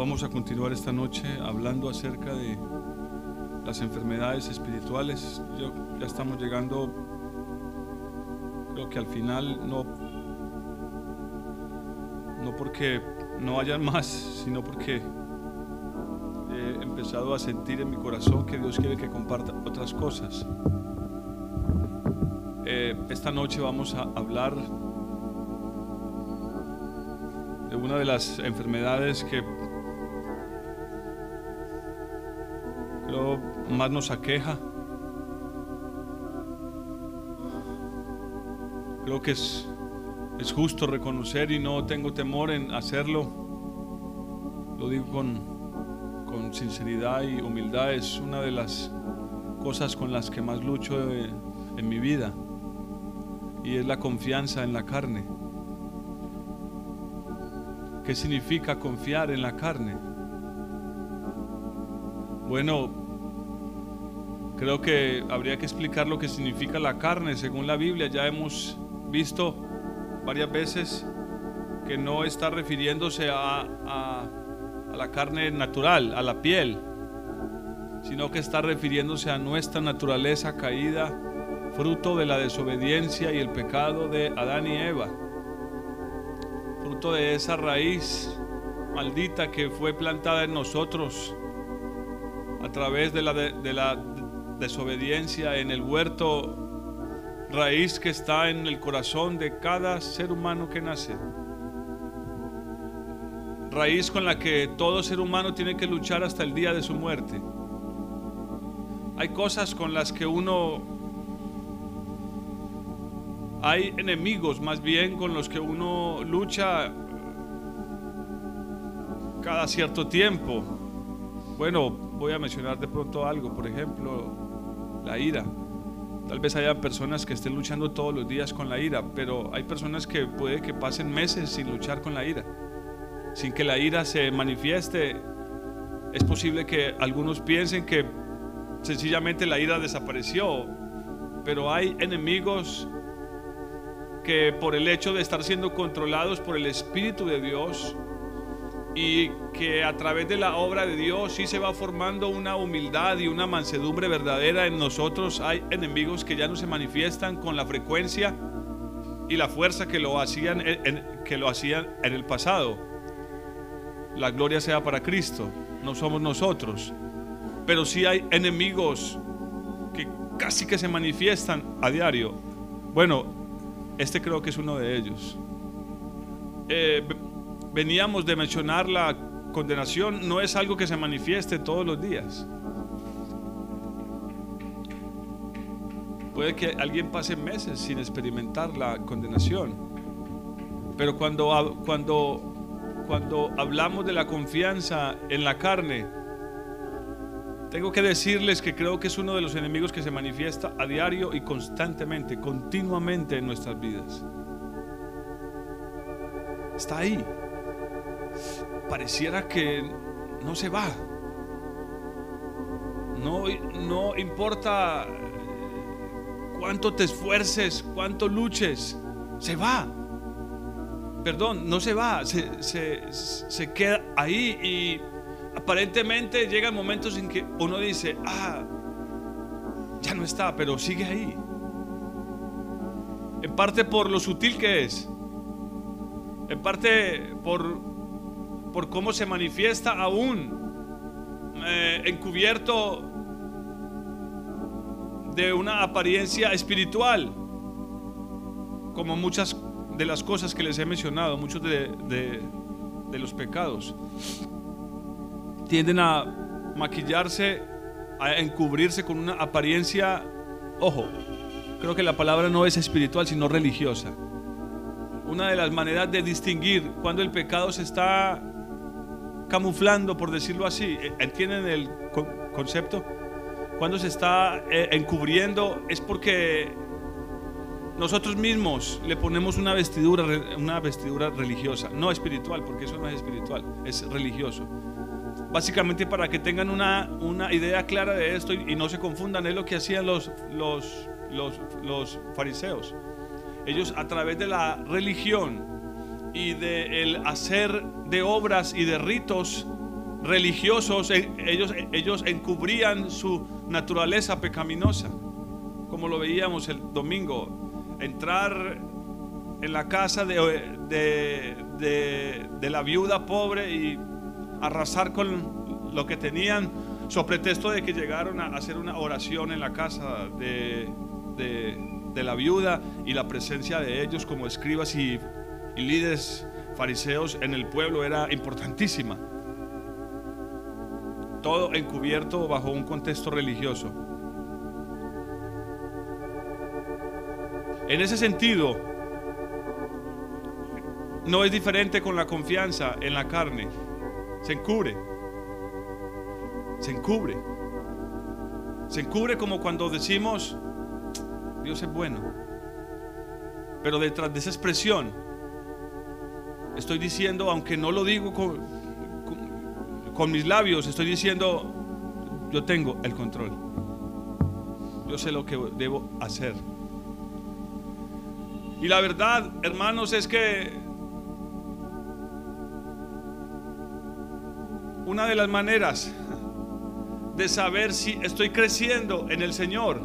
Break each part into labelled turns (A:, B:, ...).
A: Vamos a continuar esta noche hablando acerca de las enfermedades espirituales. Ya estamos llegando, creo que al final, no, no porque no hayan más, sino porque he empezado a sentir en mi corazón que Dios quiere que comparta otras cosas. Eh, esta noche vamos a hablar de una de las enfermedades que más nos aqueja. Creo que es, es justo reconocer y no tengo temor en hacerlo. Lo digo con, con sinceridad y humildad. Es una de las cosas con las que más lucho en mi vida. Y es la confianza en la carne. ¿Qué significa confiar en la carne? Bueno, creo que habría que explicar lo que significa la carne. Según la Biblia ya hemos visto varias veces que no está refiriéndose a, la carne natural, a la piel, sino que está refiriéndose a nuestra naturaleza caída, fruto de la desobediencia y el pecado de Adán y Eva fruto de esa raíz maldita que fue plantada en nosotros a través de la, de, la desobediencia en el huerto, raíz que está en el corazón de cada ser humano que nace. Raíz con la que todo ser humano tiene que luchar hasta el día de su muerte. Hay cosas con las que uno hay enemigos más bien con los que uno lucha cada cierto tiempo. Bueno, voy a mencionar de pronto algo, por ejemplo, la ira. Tal vez haya personas que estén luchando todos los días con la ira, pero hay personas que puede que pasen meses sin luchar con la ira, sin que la ira se manifieste. Es posible que algunos piensen que sencillamente la ira desapareció, pero hay enemigos que por el hecho de estar siendo controlados por el Espíritu de Dios y que a través de la obra de Dios sí se va formando una humildad y una mansedumbre verdadera en nosotros, hay enemigos que ya no se manifiestan con la frecuencia y la fuerza que lo hacían en, que lo hacían en el pasado. La gloria sea para Cristo, no somos nosotros, pero sí hay enemigos que casi que se manifiestan a diario. Bueno, este creo que es uno de ellos. Eh, veníamos de mencionar la condenación, no es algo que se manifieste todos los días. Puede que alguien pase meses sin experimentar la condenación. Pero cuando, cuando, cuando hablamos de la confianza en la carne, tengo que decirles que creo que es uno de los enemigos que se manifiesta a diario y constantemente, continuamente en nuestras vidas. Está ahí. Pareciera que no se va. No, no importa cuánto te esfuerces, cuánto luches, se va. Perdón, no se va, se, se, se queda ahí y aparentemente llegan momentos en que uno dice, ah, ya no está, pero sigue ahí. En parte por lo sutil que es. En parte por, por cómo se manifiesta aún eh, encubierto de una apariencia espiritual. Como muchas de las cosas que les he mencionado, muchos de, de los pecados tienden a maquillarse, a encubrirse con una apariencia, ojo, creo que la palabra no es espiritual, sino religiosa. Una de las maneras de distinguir cuando el pecado se está camuflando, por decirlo así, ¿e-, ¿entienden el concepto? Cuando se está eh, encubriendo es porque nosotros mismos le ponemos una vestidura, una vestidura religiosa, no espiritual, porque eso no es espiritual, es religioso. Básicamente para que tengan una, una idea clara de esto y, no se confundan, es lo que hacían los, los, los, los fariseos. Ellos a través de la religión y de hacer de obras y de ritos religiosos, eh, ellos, ellos encubrían su naturaleza pecaminosa, como lo veíamos el domingo, entrar en la casa de, de, la viuda pobre y arrasar con lo que tenían, so pretexto de que llegaron a hacer una oración en la casa de, de la viuda y la presencia de ellos como escribas y, y líderes fariseos en el pueblo era importantísima. Todo encubierto bajo un contexto religioso. En ese sentido, no es diferente con la confianza en la carne. Se encubre. Se encubre. Se encubre como cuando decimos, Dios es bueno. Pero detrás de esa expresión, estoy diciendo, aunque no lo digo con, mis labios, estoy diciendo, yo tengo el control. Yo sé lo que debo hacer. Y la verdad, hermanos, es que una de las maneras de saber si estoy creciendo en el Señor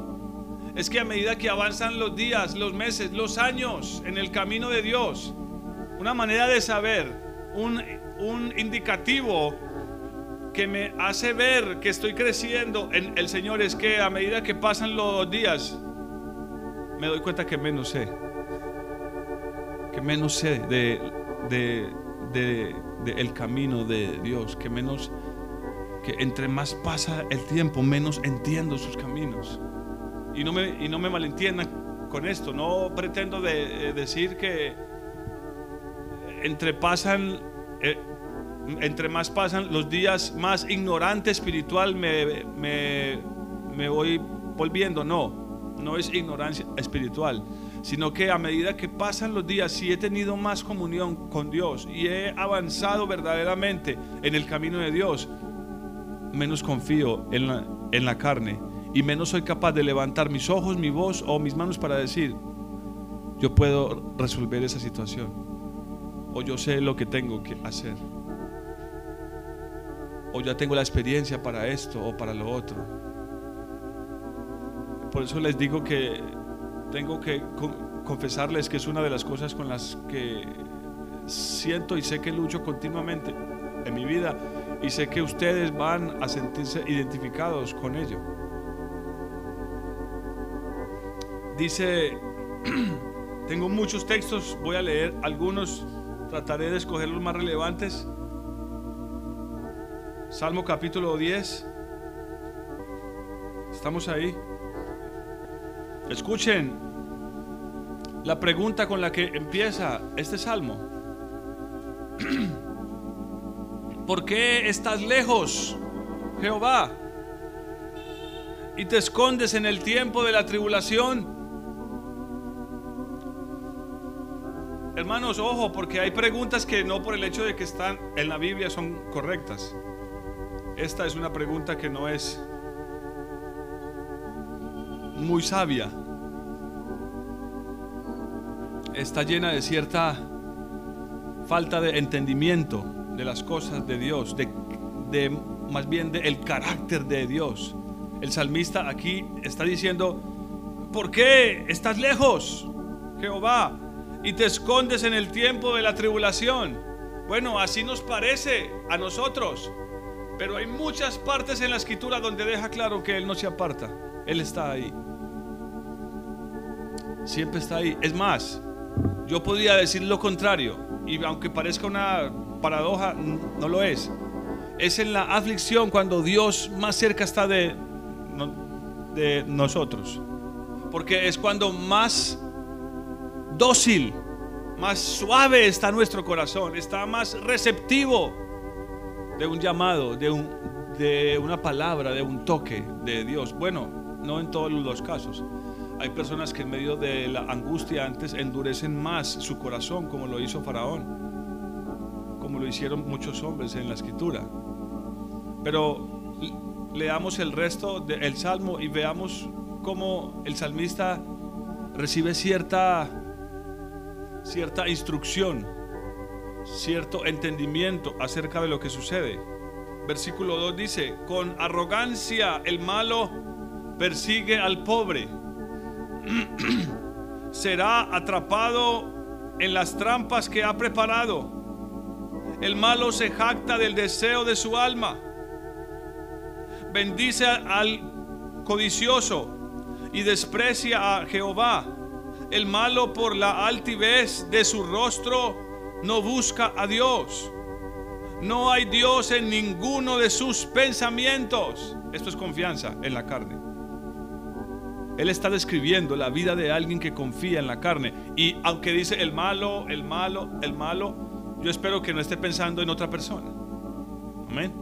A: es que a medida que avanzan los días, los meses, los años en el camino de Dios, una manera de saber, un, indicativo que me hace ver que estoy creciendo en el Señor es que a medida que pasan los días, me doy cuenta que menos sé, que menos sé de, de, de el camino de Dios, que menos, que entre más pasa el tiempo, menos entiendo sus caminos. Y no me, y no me malentiendan con esto, no pretendo eh, decir que entre pasan, eh, entre más pasan los días, más ignorante espiritual me, me, me voy volviendo, no, no es ignorancia espiritual sino que a medida que pasan los días, si he tenido más comunión con Dios y he avanzado verdaderamente en el camino de Dios, menos confío en la, en la carne y menos soy capaz de levantar mis ojos, mi voz o mis manos para decir, yo puedo resolver esa situación o yo sé lo que tengo que hacer o ya tengo la experiencia para esto o para lo otro. Por eso les digo que tengo que confesarles que es una de las cosas con las que siento y sé que lucho continuamente en mi vida y sé que ustedes van a sentirse identificados con ello. Dice, tengo muchos textos, voy a leer algunos, trataré de escoger los más relevantes. Salmo capítulo 10. Estamos ahí. Escuchen la pregunta con la que empieza este salmo. ¿Por qué estás lejos, Jehová? Y te escondes en el tiempo de la tribulación. Hermanos, ojo, porque hay preguntas que no por el hecho de que están en la Biblia son correctas. Esta es una pregunta que no es muy sabia. Está llena de cierta falta de entendimiento de las cosas de Dios, de, más bien del carácter de Dios. El salmista aquí está diciendo, ¿por qué estás lejos, Jehová, y te escondes en el tiempo de la tribulación? Bueno, así nos parece a nosotros, pero hay muchas partes en la escritura donde deja claro que Él no se aparta, Él está ahí siempre está ahí. Es más, yo podría decir lo contrario, y aunque parezca una paradoja, no lo es. Es en la aflicción cuando Dios más cerca está de, de nosotros. Porque es cuando más dócil, más suave está nuestro corazón, está más receptivo de un llamado, de, un, de una palabra, de un toque de Dios. Bueno, no en todos los casos. Hay personas que en medio de la angustia antes endurecen más su corazón, como lo hizo Faraón, como lo hicieron muchos hombres en la escritura. Pero leamos el resto del salmo y veamos cómo el salmista recibe cierta, cierta instrucción, cierto entendimiento acerca de lo que sucede. versículo 2 dice, con arrogancia el malo persigue al pobre. Será atrapado en las trampas que ha preparado. El malo se jacta del deseo de su alma. Bendice al codicioso y desprecia a Jehová. El malo por la altivez de su rostro no busca a Dios. No hay Dios en ninguno de sus pensamientos. Esto es confianza en la carne. Él está describiendo la vida de alguien que confía en la carne. Y aunque dice el malo, el malo, el malo, yo espero que no esté pensando en otra persona. Amén.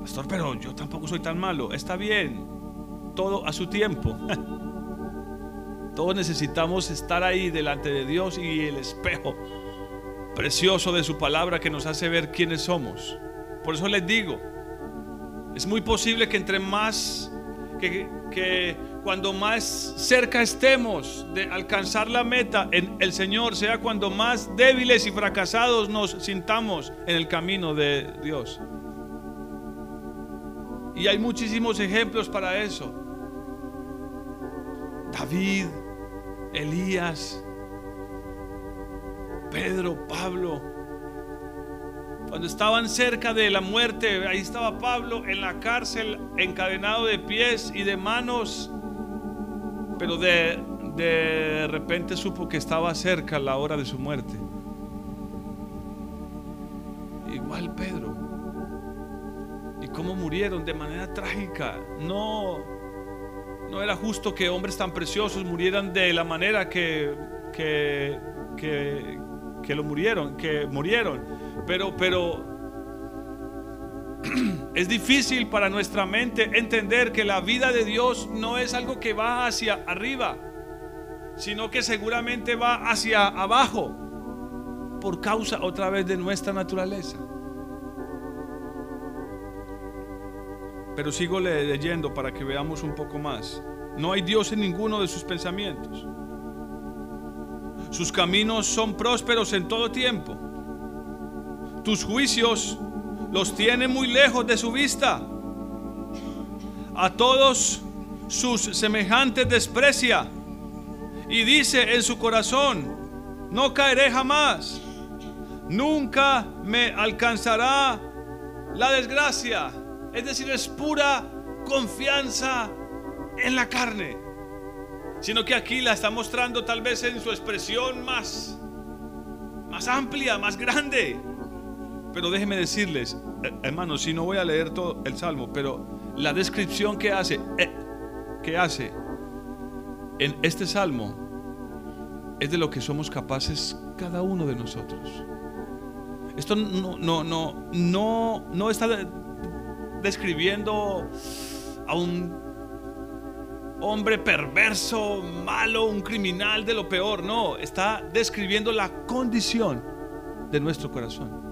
A: Pastor, pero yo tampoco soy tan malo. Está bien. Todo a su tiempo. Todos necesitamos estar ahí delante de Dios y el espejo precioso de su palabra que nos hace ver quiénes somos. Por eso les digo, es muy posible que entre más, que, cuando más cerca estemos de alcanzar la meta en el Señor, sea cuando más débiles y fracasados nos sintamos en el camino de Dios. Y hay muchísimos ejemplos para eso. David, Elías, Pedro, Pablo. Cuando estaban cerca de la muerte, ahí estaba Pablo en la cárcel, encadenado de pies y de manos, pero de, de repente supo que estaba cerca la hora de su muerte. Igual Pedro. ¿Y cómo murieron? De manera trágica. No, no era justo que hombres tan preciosos murieran de la manera que, que, que, lo murieron, que murieron. Pero, pero es difícil para nuestra mente entender que la vida de Dios no es algo que va hacia arriba, sino que seguramente va hacia abajo por causa otra vez de nuestra naturaleza. Pero sigo leyendo para que veamos un poco más. No hay Dios en ninguno de sus pensamientos. Sus caminos son prósperos en todo tiempo. Tus juicios los tiene muy lejos de su vista. A todos sus semejantes desprecia y dice en su corazón, no caeré jamás, nunca me alcanzará la desgracia. Es decir, es pura confianza en la carne sino que aquí la está mostrando tal vez en su expresión más, más amplia, más grande. Pero déjenme decirles, eh, hermanos, si no voy a leer todo el salmo, pero la descripción que hace, eh, que hace en este salmo es de lo que somos capaces cada uno de nosotros. Esto no, no, no, no, no está describiendo a un hombre perverso, malo, un criminal de lo peor. No, está describiendo la condición de nuestro corazón.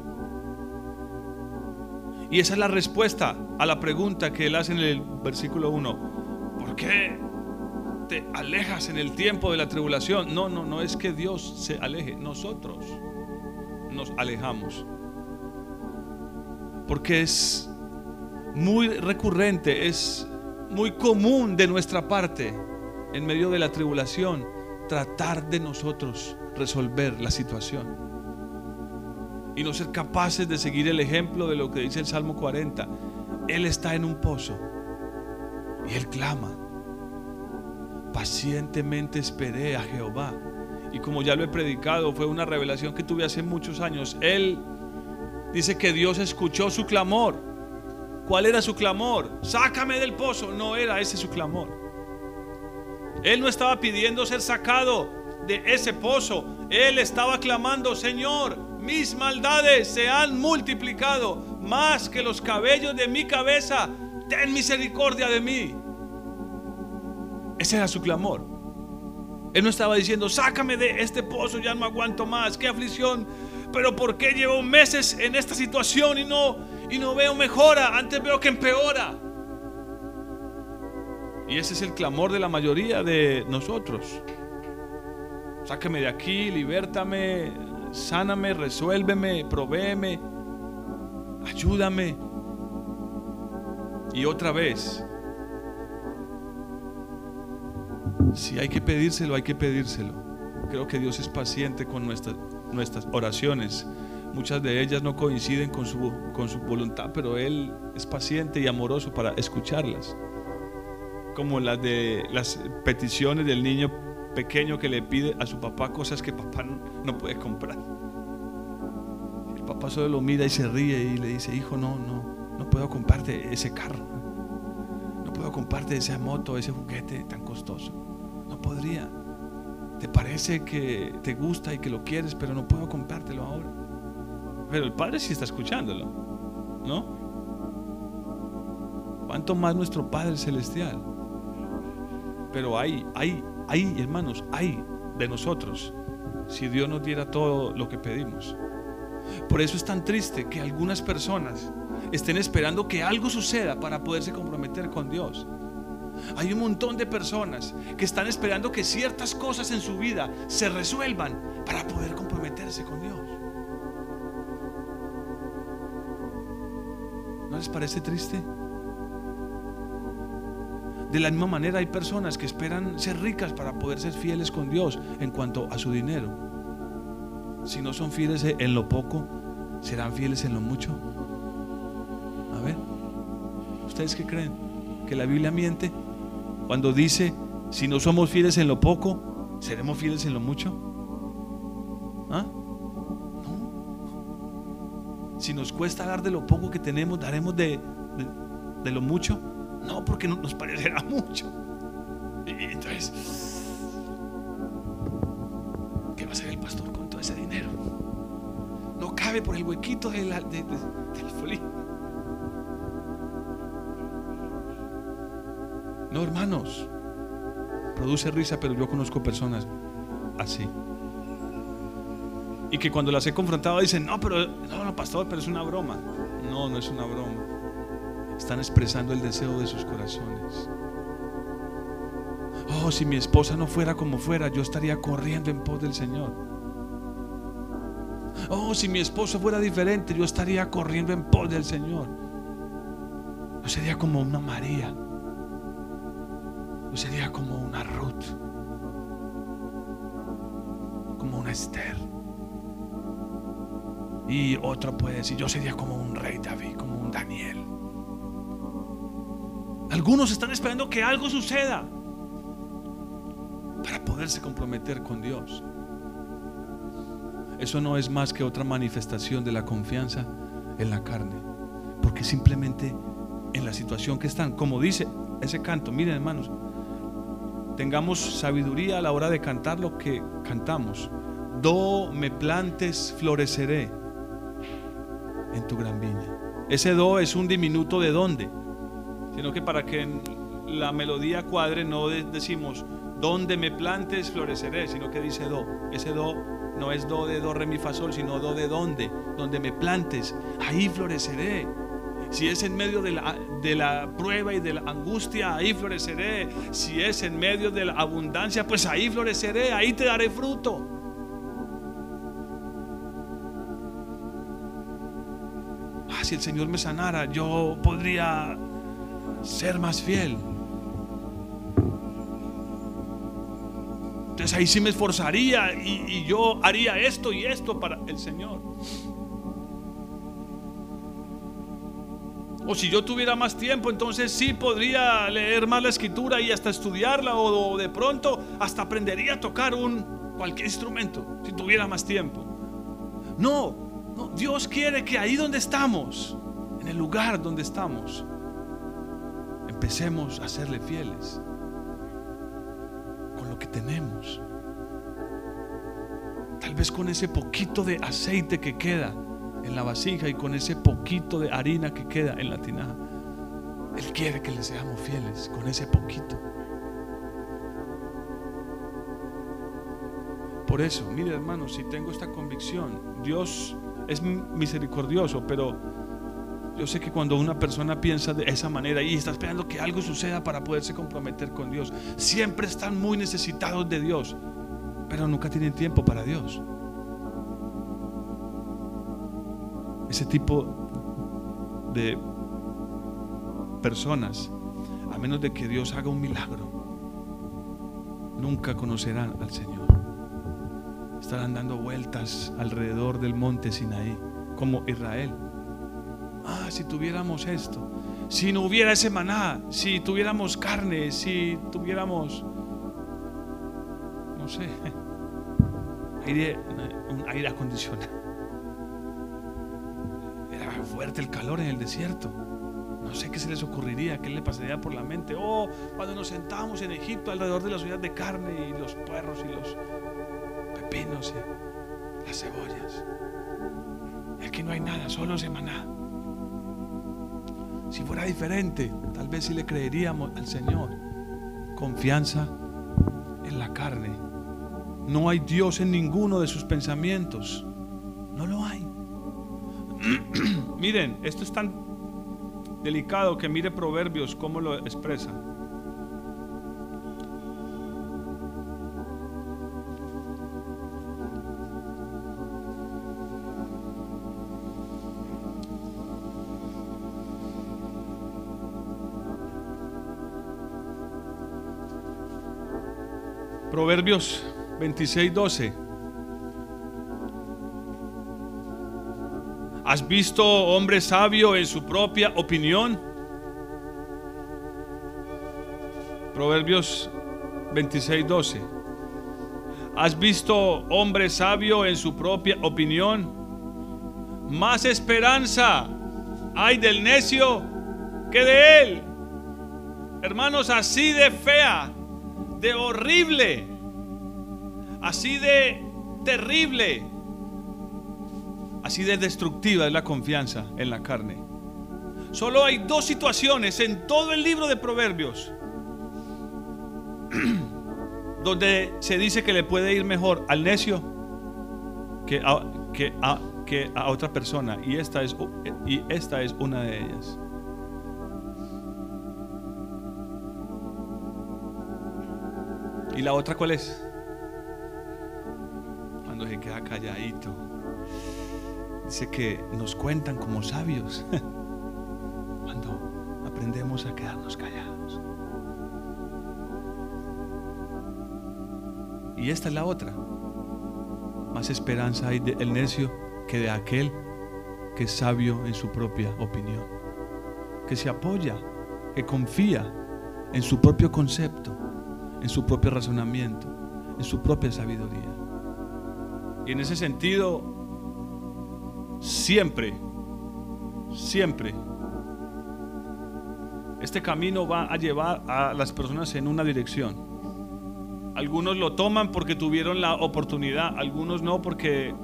A: Y esa es la respuesta a la pregunta que él hace en el versículo 1. ¿Por qué te alejas en el tiempo de la tribulación? No, no, no es que Dios se aleje, nosotros nos alejamos. Porque es muy recurrente, es muy común de nuestra parte en medio de la tribulación tratar de nosotros resolver la situación y no ser capaces de seguir el ejemplo de lo que dice el Salmo 40. Él está en un pozo y él clama. Pacientemente esperé a Jehová. Y como ya lo he predicado, fue una revelación que tuve hace muchos años. Él dice que Dios escuchó su clamor ¿Cuál era su clamor? Sácame del pozo. No era ese su clamor. Él no estaba pidiendo ser sacado de ese pozo. Él estaba clamando, Señor, mis maldades se han multiplicado más que los cabellos de mi cabeza. Ten misericordia de mí. Ese era su clamor. Él no estaba diciendo, sácame de este pozo, ya no aguanto más, qué aflicción. Pero ¿por qué llevo meses en esta situación y no y no veo mejora, antes veo que empeora. Y ese es el clamor de la mayoría de nosotros. Sáqueme de aquí, libértame, sáname, resuélveme, provéeme, ayúdame. Y otra vez, si hay que pedírselo, hay que pedírselo. Creo que Dios es paciente con nuestras, nuestras oraciones. Muchas de ellas no coinciden con su, con su voluntad, pero Él es paciente y amoroso para escucharlas. Como las de las peticiones del niño pequeño que le pide a su papá cosas que papá no, puede comprar. El papá solo lo mira y se ríe y le dice, hijo, no, no, no puedo comprarte ese carro. No puedo comprarte esa moto, ese juguete tan costoso. No podría. Te parece que te gusta y que lo quieres, pero no puedo comprártelo ahora. Pero el Padre sí está escuchándolo, ¿no? ¿Cuánto más nuestro Padre Celestial? Pero hay, hay, hay, hermanos, hay de nosotros si Dios nos diera todo lo que pedimos. Por eso es tan triste que algunas personas estén esperando que algo suceda para poderse comprometer con Dios. Hay un montón de personas que están esperando que ciertas cosas en su vida se resuelvan para poder comprometerse con Dios. ¿No les parece triste? De la misma manera hay personas que esperan ser ricas para poder ser fieles con Dios en cuanto a su dinero. Si no son fieles en lo poco, ¿serán fieles en lo mucho? A ver, ¿ustedes qué creen? ¿Que la Biblia miente? Cuando dice, si no somos fieles en lo poco, ¿seremos fieles en lo mucho? ¿Ah? Si nos cuesta dar de lo poco que tenemos, ¿daremos de, de, lo mucho? No, porque no, nos parecerá mucho. Y entonces, ¿qué va a hacer el pastor con todo ese dinero? No cabe por el huequito del, del, del folín. No, hermanos. Produce risa, pero yo conozco personas así. Y que cuando las he confrontado dicen, no, pero no, no, pastor, pero es una broma. No, no es una broma. Están expresando el deseo de sus corazones. Oh, si mi esposa no fuera como fuera, yo estaría corriendo en pos del Señor. Oh, si mi esposo fuera diferente, yo estaría corriendo en pos del Señor. Yo sería como una María sería como una Ruth, como una Esther. Y otro puede decir, yo sería como un rey David, como un Daniel. Algunos están esperando que algo suceda para poderse comprometer con Dios. Eso no es más que otra manifestación de la confianza en la carne. Porque simplemente en la situación que están, como dice ese canto, miren hermanos, tengamos sabiduría a la hora de cantar lo que cantamos. Do me plantes, floreceré en tu gran viña. Ese do es un diminuto de dónde, sino que para que la melodía cuadre no decimos donde me plantes, floreceré, sino que dice do. Ese do no es do de do, re, mi, fa, sol, sino do de dónde, donde me plantes, ahí floreceré. Si es en medio de la, de la prueba y de la angustia, ahí floreceré. Si es en medio de la abundancia, pues ahí floreceré, ahí te daré fruto. Si el Señor me sanara, yo podría ser más fiel. Entonces ahí sí me esforzaría y, yo haría esto y esto para el Señor. O si yo tuviera más tiempo, entonces sí podría leer más la escritura y hasta estudiarla o de pronto hasta aprendería a tocar un cualquier instrumento si tuviera más tiempo. No, no, Dios quiere que ahí donde estamos, en el lugar donde estamos, empecemos a serle fieles con lo que tenemos. Tal vez con ese poquito de aceite que queda en la vasija y con ese poquito de harina que queda en la tinaja. Él quiere que le seamos fieles con ese poquito. Por eso, mire hermano, si tengo esta convicción, Dios es misericordioso, pero yo sé que cuando una persona piensa de esa manera y está esperando que algo suceda para poderse comprometer con Dios, siempre están muy necesitados de Dios, pero nunca tienen tiempo para Dios. ese tipo de personas, a menos de que Dios haga un milagro, nunca conocerán al Señor. Estarán dando vueltas alrededor del monte Sinaí, como Israel. Ah, si tuviéramos esto, si no hubiera ese maná, si tuviéramos carne, si tuviéramos, no sé, aire, un aire acondicionado. Era fuerte el calor en el desierto. No sé qué se les ocurriría, qué le pasaría por la mente. Oh, cuando nos sentamos en Egipto alrededor de las ollas de carne y los puerros y los pepinos y las cebollas. Y aquí no hay nada, solo semaná. Si fuera diferente, tal vez si le creeríamos al Señor. Confianza en la carne. No hay Dios en ninguno de sus pensamientos. No lo hay. Miren, esto es tan delicado que mire Proverbios cómo lo expresa. Proverbios 26, 12. ¿Has visto hombre sabio en su propia opinión? Proverbios 26, 12. ¿Has visto hombre sabio en su propia opinión? Más esperanza hay del necio que de él. Hermanos, así de fea, de horrible, así de terrible Así de destructiva es la confianza en la carne. Solo hay dos situaciones en todo el libro de Proverbios donde se dice que le puede ir mejor al necio que a, que a otra persona. Y esta, es, y esta es una de ellas. ¿Y la otra cuál es? Cuando se queda calladito. Dice que nos cuentan como sabios cuando aprendemos a quedarnos callados. Y esta es la otra. Más esperanza hay del necio que de aquel que es sabio en su propia opinión. Que se apoya, que confía en su propio concepto, en su propio razonamiento, en su propia sabiduría. Y en ese sentido, Siempre, siempre. Este camino va a llevar a las personas en una dirección. Algunos lo toman porque tuvieron la oportunidad, algunos no porque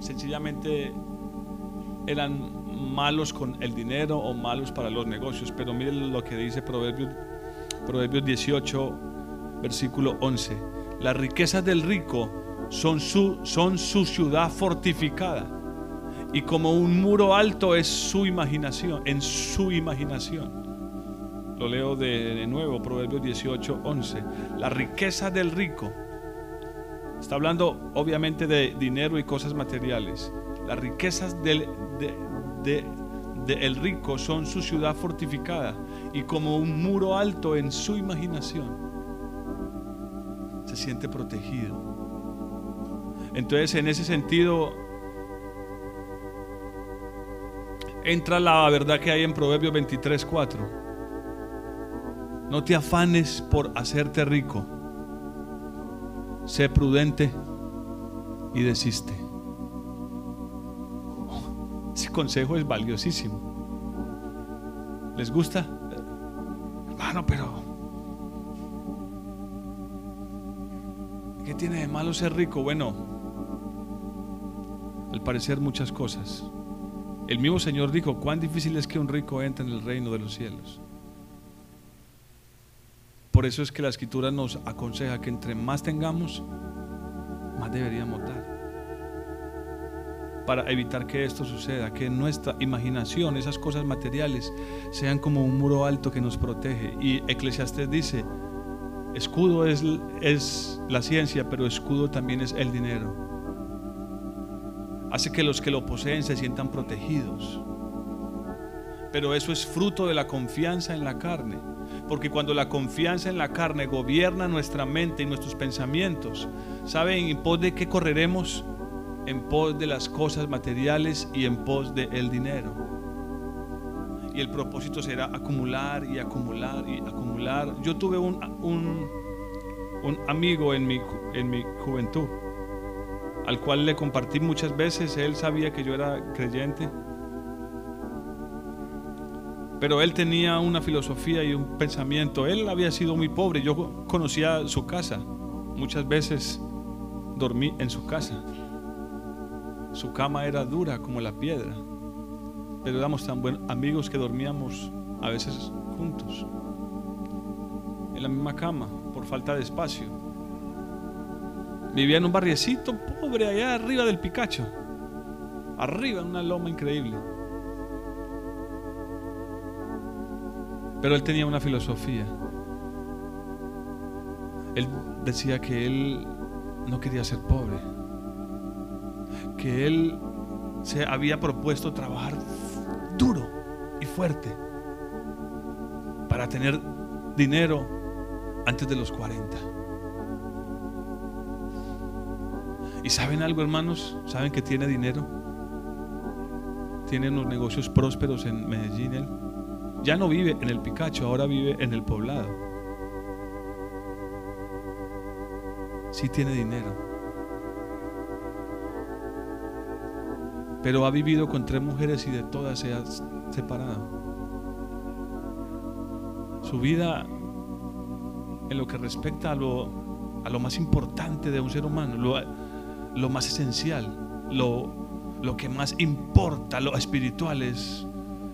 A: sencillamente eran malos con el dinero o malos para los negocios. Pero miren lo que dice Proverbios, Proverbios 18, versículo 11. Las riquezas del rico son su, son su ciudad fortificada y como un muro alto es su imaginación, en su imaginación. Lo leo de, nuevo, Proverbios 18, 11. La riqueza del rico. Está hablando obviamente de dinero y cosas materiales. Las riquezas del de, rico son su ciudad fortificada y como un muro alto en su imaginación. Se siente protegido. Entonces, en ese sentido, entra la verdad que hay en Proverbios 23, 4. No te afanes por hacerte rico. Sé prudente y desiste. Ese consejo es valiosísimo. ¿Les gusta? Hermano, pero ¿qué tiene de malo ser rico? Bueno, al parecer muchas cosas. El mismo Señor dijo, cuán difícil es que un rico entre en el reino de los cielos. Por eso es que la escritura nos aconseja que entre más tengamos, más deberíamos dar. Para evitar que esto suceda, que nuestra imaginación, esas cosas materiales, sean como un muro alto que nos protege. Y Eclesiastes dice, escudo es, es la ciencia, pero escudo también es el dinero hace que los que lo poseen se sientan protegidos. Pero eso es fruto de la confianza en la carne. Porque cuando la confianza en la carne gobierna nuestra mente y nuestros pensamientos, ¿saben en pos de qué correremos? En pos de las cosas materiales y en pos del el dinero. Y el propósito será acumular y acumular y acumular. Yo tuve un, un, un amigo en mi, en mi juventud, al cual le compartí muchas veces. Él sabía que yo era creyente pero él tenía una filosofía y un pensamiento. Él había sido muy pobre. Yo conocía su casa. Muchas veces dormí en su casa. Su cama era dura como la piedra. Pero éramos tan buenos amigos que dormíamos a veces juntos. En la misma cama, por falta de espacio. Vivía en un barriecito pobre allá arriba del Picacho. Arriba, en una loma increíble. Pero él tenía una filosofía. Él decía que él no quería ser pobre. Que él se había propuesto trabajar duro y fuerte para tener dinero antes de los 40. ¿Y saben algo, hermanos? ¿Saben que tiene dinero? Tiene unos negocios prósperos en Medellín. Ya no vive en el Picacho, ahora vive en el poblado. Sí tiene dinero. Pero ha vivido con tres mujeres y de todas se ha separado. Su vida en lo que respecta a lo, a lo más importante de un ser humano, lo, lo más esencial, lo, lo que más importa, lo espiritual es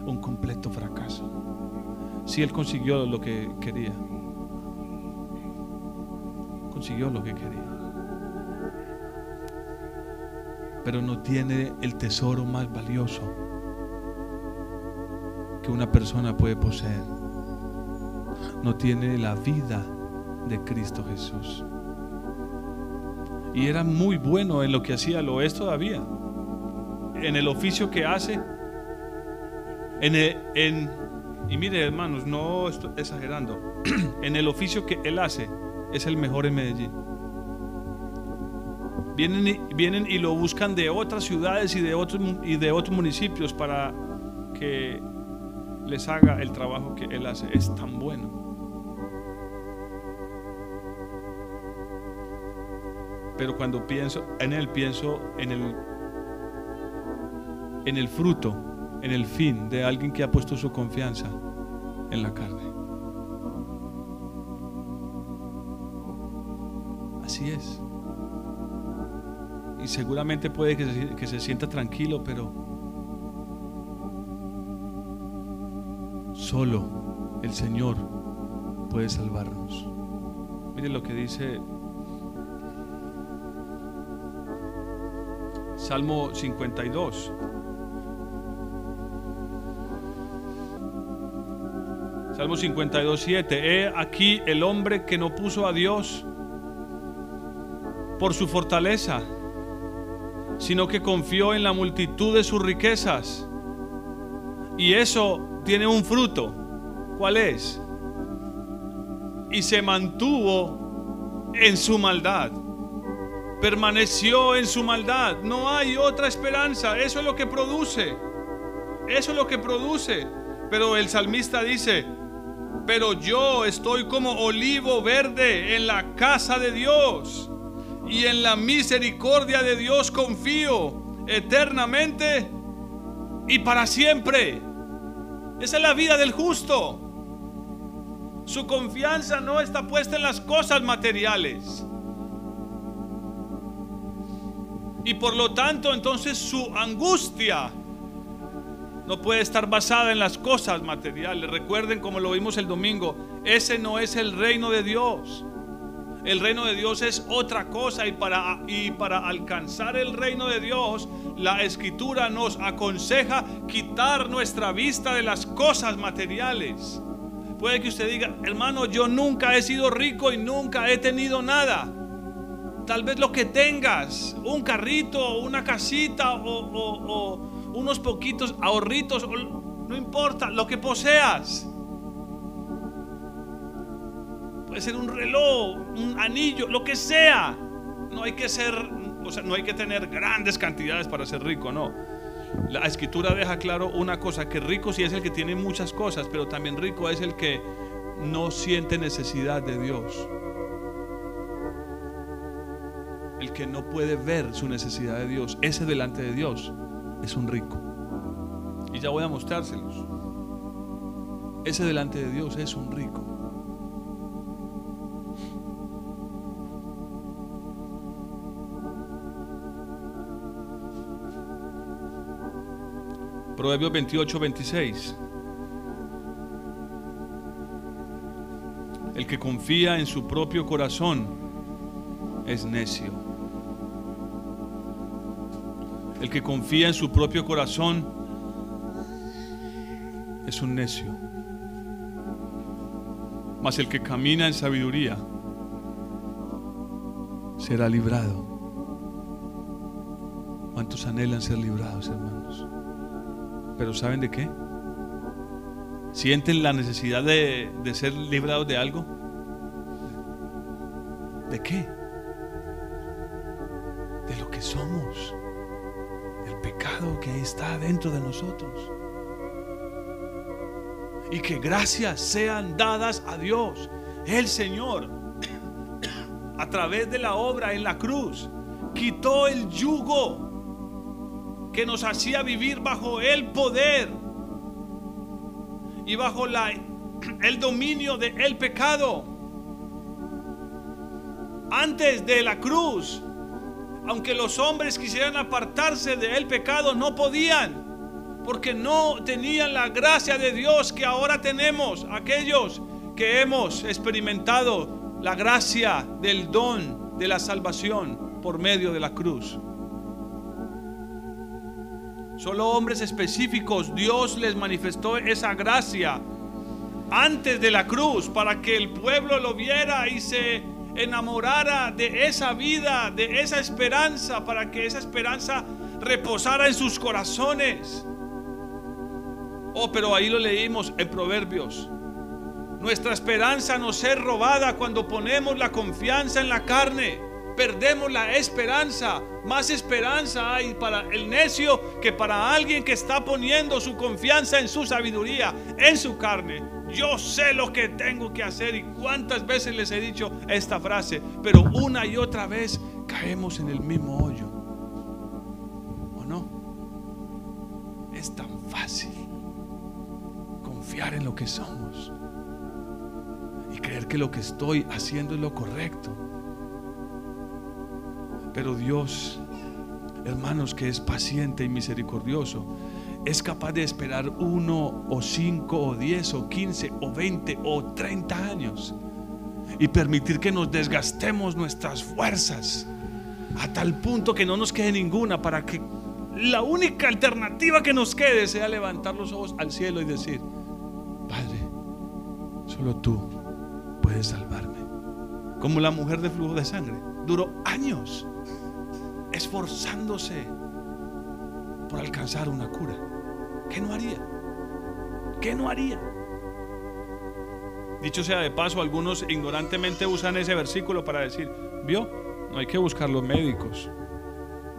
A: un completo fracaso. Si él consiguió lo que quería. Consiguió lo que quería. Pero no tiene el tesoro más valioso que una persona puede poseer. No tiene la vida de Cristo Jesús. Y era muy bueno en lo que hacía, lo es todavía. En el oficio que hace, en, en, y mire hermanos, no estoy exagerando, en el oficio que él hace es el mejor en Medellín. Vienen y, vienen y lo buscan de otras ciudades y de, otros, y de otros municipios para que les haga el trabajo que él hace. Es tan bueno. Pero cuando pienso en él, pienso en el, en el fruto en el fin de alguien que ha puesto su confianza en la carne. Así es. Y seguramente puede que se, que se sienta tranquilo, pero solo el Señor puede salvarnos. Miren lo que dice Salmo 52. Salmo 52, 7. He aquí el hombre que no puso a Dios por su fortaleza, sino que confió en la multitud de sus riquezas. Y eso tiene un fruto. ¿Cuál es? Y se mantuvo en su maldad. Permaneció en su maldad. No hay otra esperanza. Eso es lo que produce. Eso es lo que produce. Pero el salmista dice, pero yo estoy como olivo verde en la casa de Dios y en la misericordia de Dios confío eternamente y para siempre. Esa es la vida del justo. Su confianza no está puesta en las cosas materiales. Y por lo tanto entonces su angustia no puede estar basada en las cosas materiales. Recuerden como lo vimos el domingo, ese no es el reino de Dios. El reino de Dios es otra cosa y para, y para alcanzar el reino de Dios, la escritura nos aconseja quitar nuestra vista de las cosas materiales. Puede que usted diga, hermano, yo nunca he sido rico y nunca he tenido nada. Tal vez lo que tengas, un carrito, una casita o, unos poquitos ahorritos, no importa lo que poseas. Puede ser un reloj, un anillo, lo que sea. No hay que ser, o sea, no hay que tener grandes cantidades para ser rico, no. La escritura deja claro una cosa, que rico sí es el que tiene muchas cosas, pero también rico es el que no siente necesidad de Dios. Que no puede ver su necesidad de Dios, ese delante de Dios es un rico. Y ya voy a mostrárselos. Ese delante de Dios es un rico. Proverbios 28, 26. El que confía en su propio corazón es necio. El que confía en su propio corazón es un necio. Mas el que camina en sabiduría será librado. ¿Cuántos anhelan ser librados, hermanos? Pero ¿saben de qué? ¿Sienten la necesidad de, de ser librados de algo? ¿De qué? De lo que somos, que está dentro de nosotros. Y que gracias sean dadas a Dios, el Señor, a través de la obra en la cruz, quitó el yugo que nos hacía vivir bajo el poder y bajo la, el dominio del el pecado. Antes de la cruz, aunque los hombres quisieran apartarse del pecado, no podían, porque no tenían la gracia de Dios que ahora tenemos, aquellos que hemos experimentado la gracia del don de la salvación por medio de la cruz. Solo hombres específicos Dios les manifestó esa gracia antes de la cruz para que el pueblo lo viera y se enamorara de esa vida, de esa esperanza, para que esa esperanza reposara en sus corazones. Oh, pero ahí lo leímos en Proverbios. Nuestra esperanza no ser robada cuando ponemos la confianza en la carne perdemos la esperanza. Más esperanza hay para el necio que para alguien que está poniendo su confianza en su sabiduría, en su carne. Yo sé lo que tengo que hacer y cuántas veces les he dicho esta frase, pero una y otra vez caemos en el mismo hoyo. ¿O no? Es tan fácil confiar en lo que somos y creer que lo que estoy haciendo es lo correcto. Pero Dios, hermanos, que es paciente y misericordioso, es capaz de esperar uno o cinco o diez o quince o veinte o treinta años y permitir que nos desgastemos nuestras fuerzas a tal punto que no nos quede ninguna para que la única alternativa que nos quede sea levantar los ojos al cielo y decir, Padre, solo tú puedes salvarme. Como la mujer de flujo de sangre, duró años esforzándose por alcanzar una cura. ¿Qué no haría? ¿Qué no haría? Dicho sea de paso, algunos ignorantemente usan ese versículo para decir, vio, no hay que buscar los médicos.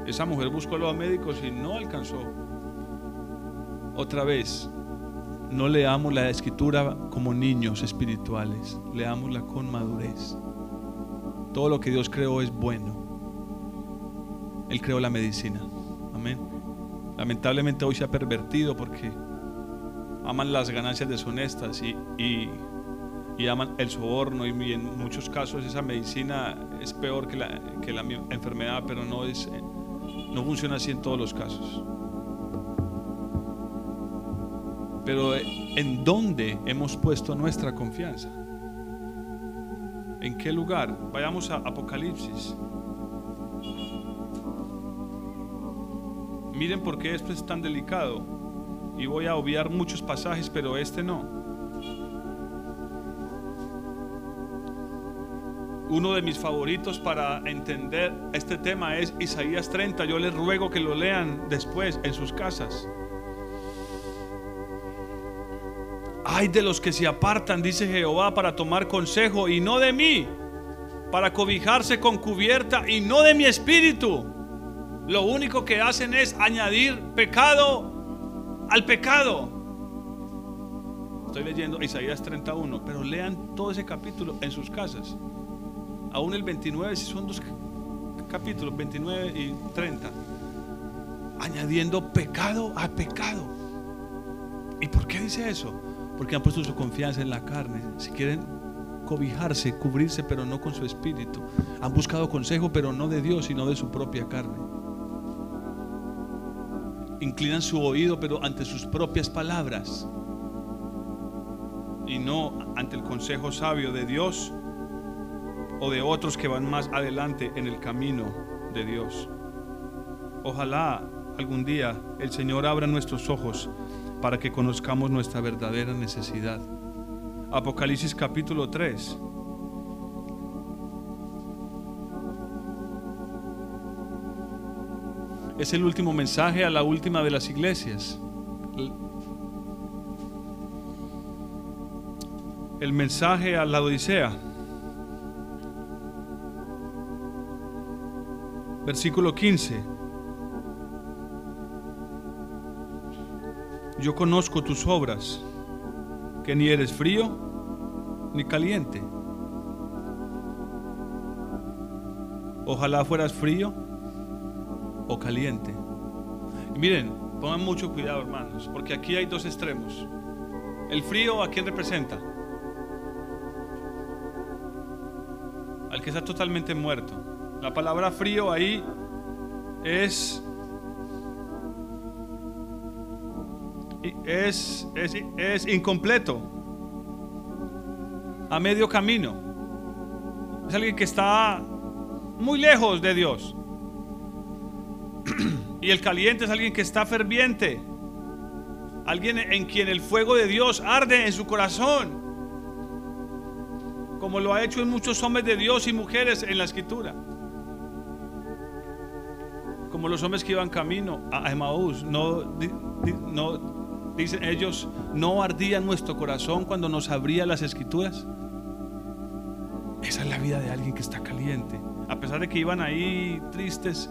A: Esa mujer buscó a los médicos y no alcanzó. Otra vez, no leamos la escritura como niños espirituales, leámosla con madurez. Todo lo que Dios creó es bueno. Él creó la medicina. Lamentablemente hoy se ha pervertido porque aman las ganancias deshonestas y, y, aman el soborno y, en muchos casos esa medicina es peor que la, que la enfermedad, pero no, es, no funciona así en todos los casos. Pero ¿en dónde hemos puesto nuestra confianza? ¿En qué lugar? Vayamos a Apocalipsis. Miren por qué esto es tan delicado. Y voy a obviar muchos pasajes, pero este no. Uno de mis favoritos para entender este tema es Isaías 30. Yo les ruego que lo lean después en sus casas. Ay de los que se apartan, dice Jehová, para tomar consejo y no de mí, para cobijarse con cubierta y no de mi espíritu. Lo único que hacen es añadir pecado al pecado. Estoy leyendo Isaías 31, pero lean todo ese capítulo en sus casas. Aún el 29, si son dos capítulos, 29 y 30. Añadiendo pecado a pecado. ¿Y por qué dice eso? Porque han puesto su confianza en la carne. Si quieren cobijarse, cubrirse, pero no con su espíritu. Han buscado consejo, pero no de Dios, sino de su propia carne. Inclinan su oído, pero ante sus propias palabras. Y no ante el consejo sabio de Dios o de otros que van más adelante en el camino de Dios. Ojalá algún día el Señor abra nuestros ojos para que conozcamos nuestra verdadera necesidad. Apocalipsis capítulo 3. Es el último mensaje a la última de las iglesias. El mensaje a la Odisea. Versículo 15. yo conozco tus obras, que ni eres frío ni caliente. Ojalá fueras frío o caliente. Y miren, pongan mucho cuidado hermanos, porque aquí hay dos extremos. El frío a quién representa? Al que está totalmente muerto. La palabra frío ahí es es, es, incompleto, a medio camino. Es alguien que está muy lejos de Dios. Y el caliente es alguien que está ferviente. Alguien en quien el fuego de Dios arde en su corazón. Como lo ha hecho en muchos hombres de Dios y mujeres en la escritura. Como los hombres que iban camino a Emmaús. No, no Dicen ellos, ¿no ardía nuestro corazón cuando nos abría las escrituras? Esa es la vida de alguien que está caliente. A pesar de que iban ahí tristes,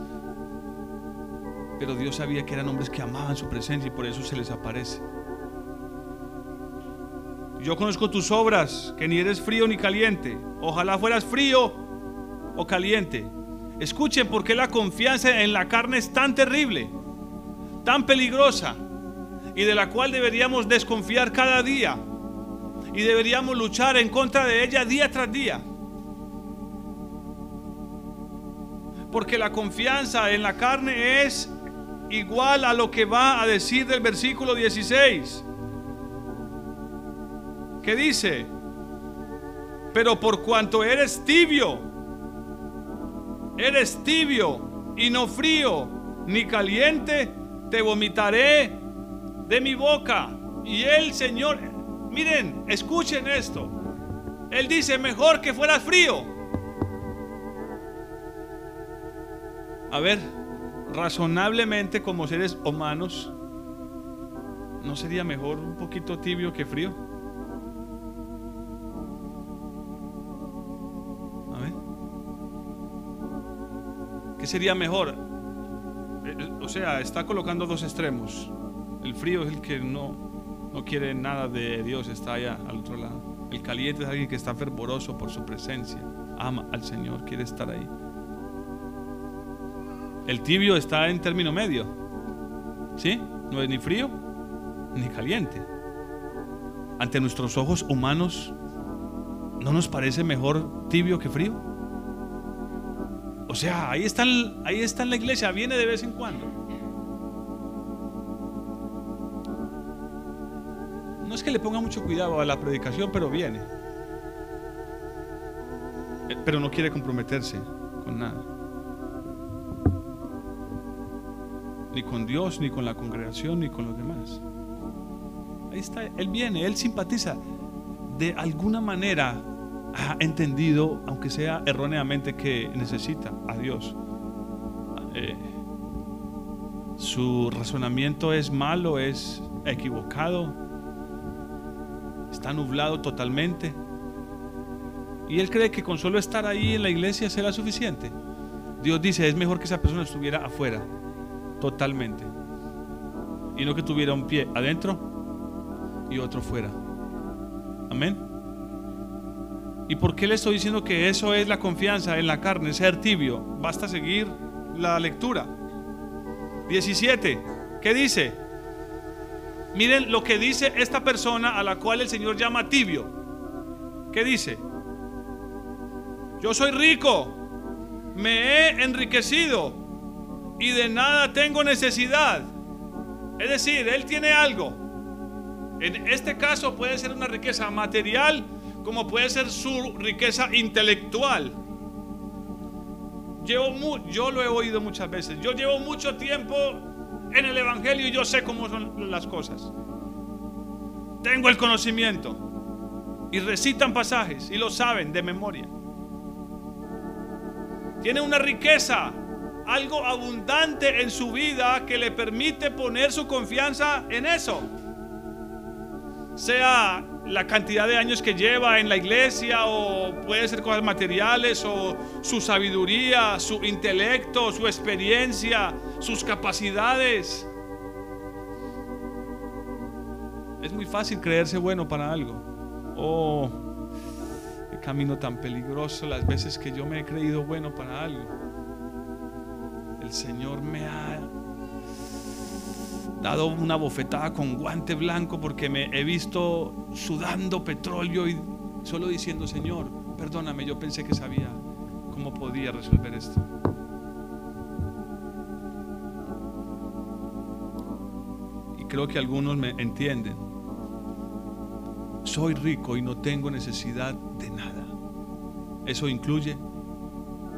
A: pero Dios sabía que eran hombres que amaban su presencia y por eso se les aparece. Yo conozco tus obras, que ni eres frío ni caliente. Ojalá fueras frío o caliente. Escuchen por qué la confianza en la carne es tan terrible, tan peligrosa y de la cual deberíamos desconfiar cada día y deberíamos luchar en contra de ella día tras día. Porque la confianza en la carne es igual a lo que va a decir del versículo 16. Que dice, pero por cuanto eres tibio, eres tibio y no frío ni caliente, te vomitaré de mi boca. Y el Señor, miren, escuchen esto. Él dice, mejor que fueras frío. A ver, razonablemente como seres humanos, ¿no sería mejor un poquito tibio que frío? A ver. ¿Qué sería mejor? O sea, está colocando dos extremos. El frío es el que no, no quiere nada de Dios, está allá al otro lado. El caliente es alguien que está fervoroso por su presencia, ama al Señor, quiere estar ahí. El tibio está en término medio, ¿sí? No es ni frío ni caliente. Ante nuestros ojos humanos, ¿no nos parece mejor tibio que frío? O sea, ahí está, ahí está la iglesia, viene de vez en cuando. es que le ponga mucho cuidado a la predicación, pero viene. Eh, pero no quiere comprometerse con nada. Ni con Dios, ni con la congregación, ni con los demás. Ahí está, Él viene, Él simpatiza. De alguna manera ha entendido, aunque sea erróneamente, que necesita a Dios. Eh, su razonamiento es malo, es equivocado, está nublado totalmente. Y él cree que con solo estar ahí en la iglesia será suficiente. Dios dice, es mejor que esa persona estuviera afuera, totalmente. Y no que tuviera un pie adentro y otro fuera. Amén. ¿Y por qué le estoy diciendo que eso es la confianza en la carne, ser tibio? Basta seguir la lectura. 17. ¿Qué dice? Miren lo que dice esta persona a la cual el Señor llama tibio. ¿Qué dice? Yo soy rico, me he enriquecido y de nada tengo necesidad. Es decir, Él tiene algo. En este caso puede ser una riqueza material como puede ser su riqueza intelectual. Llevo yo lo he oído muchas veces. Yo llevo mucho tiempo en el Evangelio y yo sé cómo son las cosas. Tengo el conocimiento. Y recitan pasajes y lo saben de memoria. Tiene una riqueza, algo abundante en su vida que le permite poner su confianza en eso. Sea la cantidad de años que lleva en la iglesia o puede ser cosas materiales o su sabiduría, su intelecto, su experiencia, sus capacidades. Es muy fácil creerse bueno para algo. Oh, camino tan peligroso las veces que yo me he creído bueno para algo. El Señor me ha dado una bofetada con guante blanco porque me he visto sudando petróleo y solo diciendo, Señor, perdóname, yo pensé que sabía cómo podía resolver esto. Y creo que algunos me entienden soy rico y no tengo necesidad de nada. Eso incluye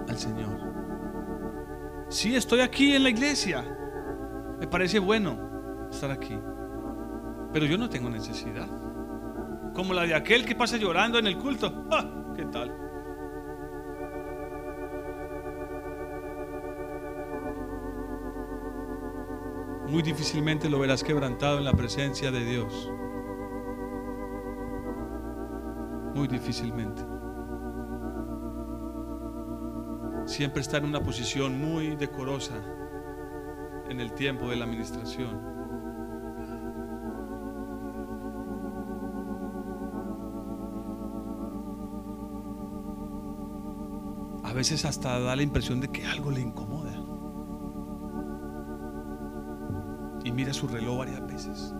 A: al Señor. Sí, estoy aquí en la iglesia. Me parece bueno estar aquí. Pero yo no tengo necesidad. Como la de aquel que pasa llorando en el culto. ¡Ah! ¿Qué tal? Muy difícilmente lo verás quebrantado en la presencia de Dios. Muy difícilmente. Siempre está en una posición muy decorosa en el tiempo de la administración. A veces hasta da la impresión de que algo le incomoda. Y mira su reloj varias veces.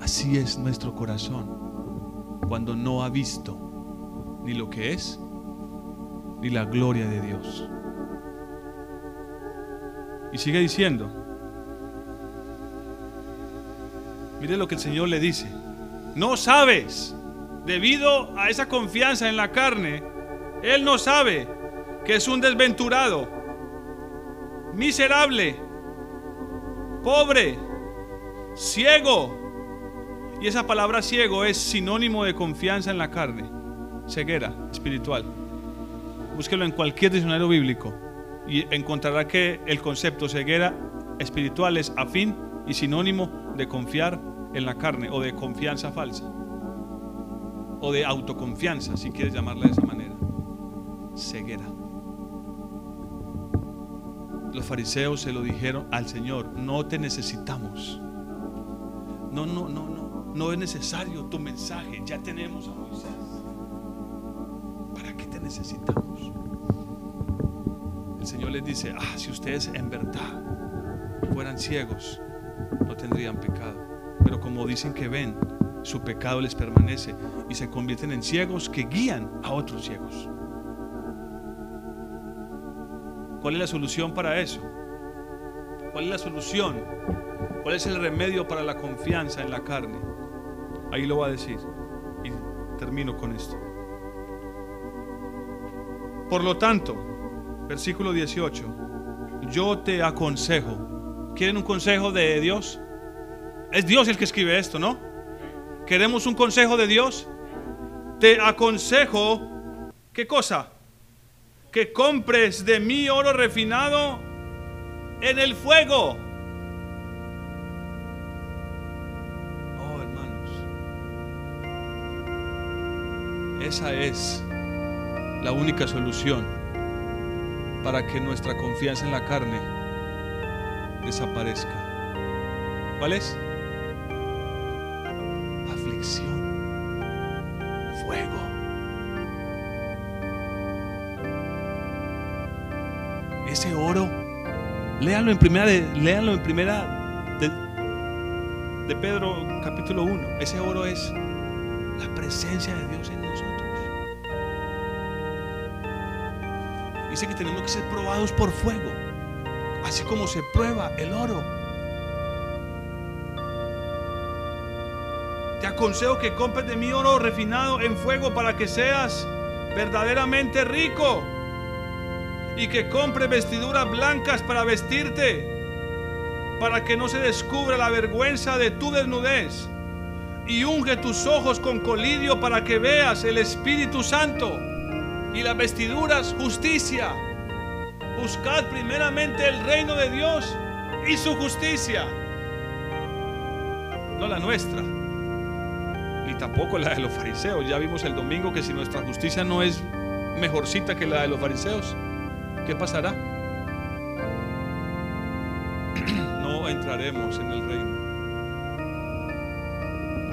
A: Así es nuestro corazón cuando no ha visto ni lo que es, ni la gloria de Dios. Y sigue diciendo, mire lo que el Señor le dice, no sabes, debido a esa confianza en la carne, Él no sabe que es un desventurado, miserable, pobre, ciego, y esa palabra ciego es sinónimo de confianza en la carne, ceguera espiritual. Búsquelo en cualquier diccionario bíblico y encontrará que el concepto ceguera espiritual es afín y sinónimo de confiar en la carne o de confianza falsa o de autoconfianza, si quieres llamarla de esa manera. Ceguera. Los fariseos se lo dijeron al Señor, no te necesitamos. No, no, no, no. No es necesario tu mensaje, ya tenemos a Moisés. ¿Para qué te necesitamos? El Señor les dice, ah, si ustedes en verdad fueran ciegos, no tendrían pecado. Pero como dicen que ven, su pecado les permanece y se convierten en ciegos que guían a otros ciegos. ¿Cuál es la solución para eso? ¿Cuál es la solución? ¿Cuál es el remedio para la confianza en la carne? Ahí lo va a decir. Y termino con esto. Por lo tanto, versículo 18, yo te aconsejo. ¿Quieren un consejo de Dios? Es Dios el que escribe esto, ¿no? ¿Queremos un consejo de Dios? Te aconsejo, ¿qué cosa? Que compres de mí oro refinado en el fuego. Oh, hermanos. Esa es la única solución para que nuestra confianza en la carne desaparezca. ¿Cuál es? Aflicción, fuego. Ese oro, léanlo en primera, de, en primera de, de Pedro capítulo 1. Ese oro es la presencia de Dios en nosotros. Dice que tenemos que ser probados por fuego, así como se prueba el oro. Te aconsejo que compres de mi oro refinado en fuego para que seas verdaderamente rico y que compres vestiduras blancas para vestirte, para que no se descubra la vergüenza de tu desnudez y unge tus ojos con colirio para que veas el Espíritu Santo y las vestiduras justicia. Buscad primeramente el reino de Dios y su justicia, no la nuestra, ni tampoco la de los fariseos. Ya vimos el domingo que si nuestra justicia no es mejorcita que la de los fariseos, ¿qué pasará? No entraremos en el reino.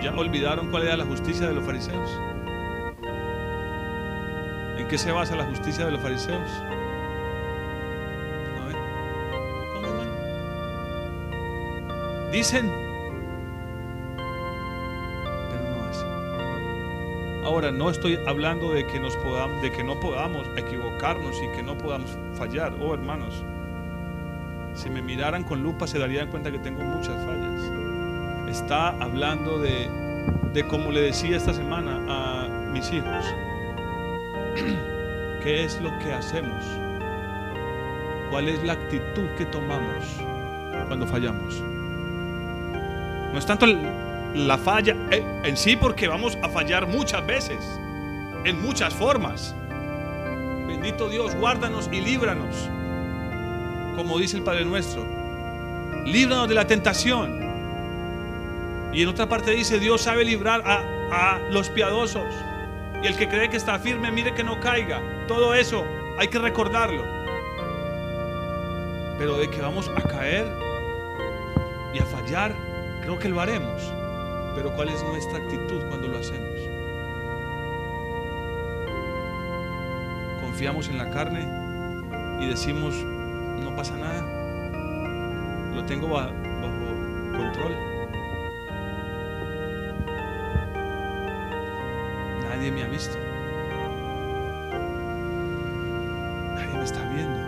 A: ¿Ya olvidaron cuál era la justicia de los fariseos? ¿En qué se basa la justicia de los fariseos? A ver. Dicen, pero no hacen. Ahora no estoy hablando de que nos podamos, de que no podamos equivocarnos y que no podamos fallar. Oh, hermanos, si me miraran con lupa se darían cuenta que tengo muchas fallas está hablando de, de como le decía esta semana a mis hijos, ¿qué es lo que hacemos? ¿Cuál es la actitud que tomamos cuando fallamos? No es tanto la falla en sí porque vamos a fallar muchas veces, en muchas formas. Bendito Dios, guárdanos y líbranos, como dice el Padre nuestro. Líbranos de la tentación y en otra parte dice, Dios sabe librar a, los piadosos. Y el que cree que está firme, mire que no caiga. Todo eso hay que recordarlo. Pero de que vamos a caer y a fallar, creo que lo haremos. Pero ¿cuál es nuestra actitud cuando lo hacemos? Confiamos en la carne y decimos, no pasa nada. Lo tengo bajo control. Me ha visto. Nadie me está viendo.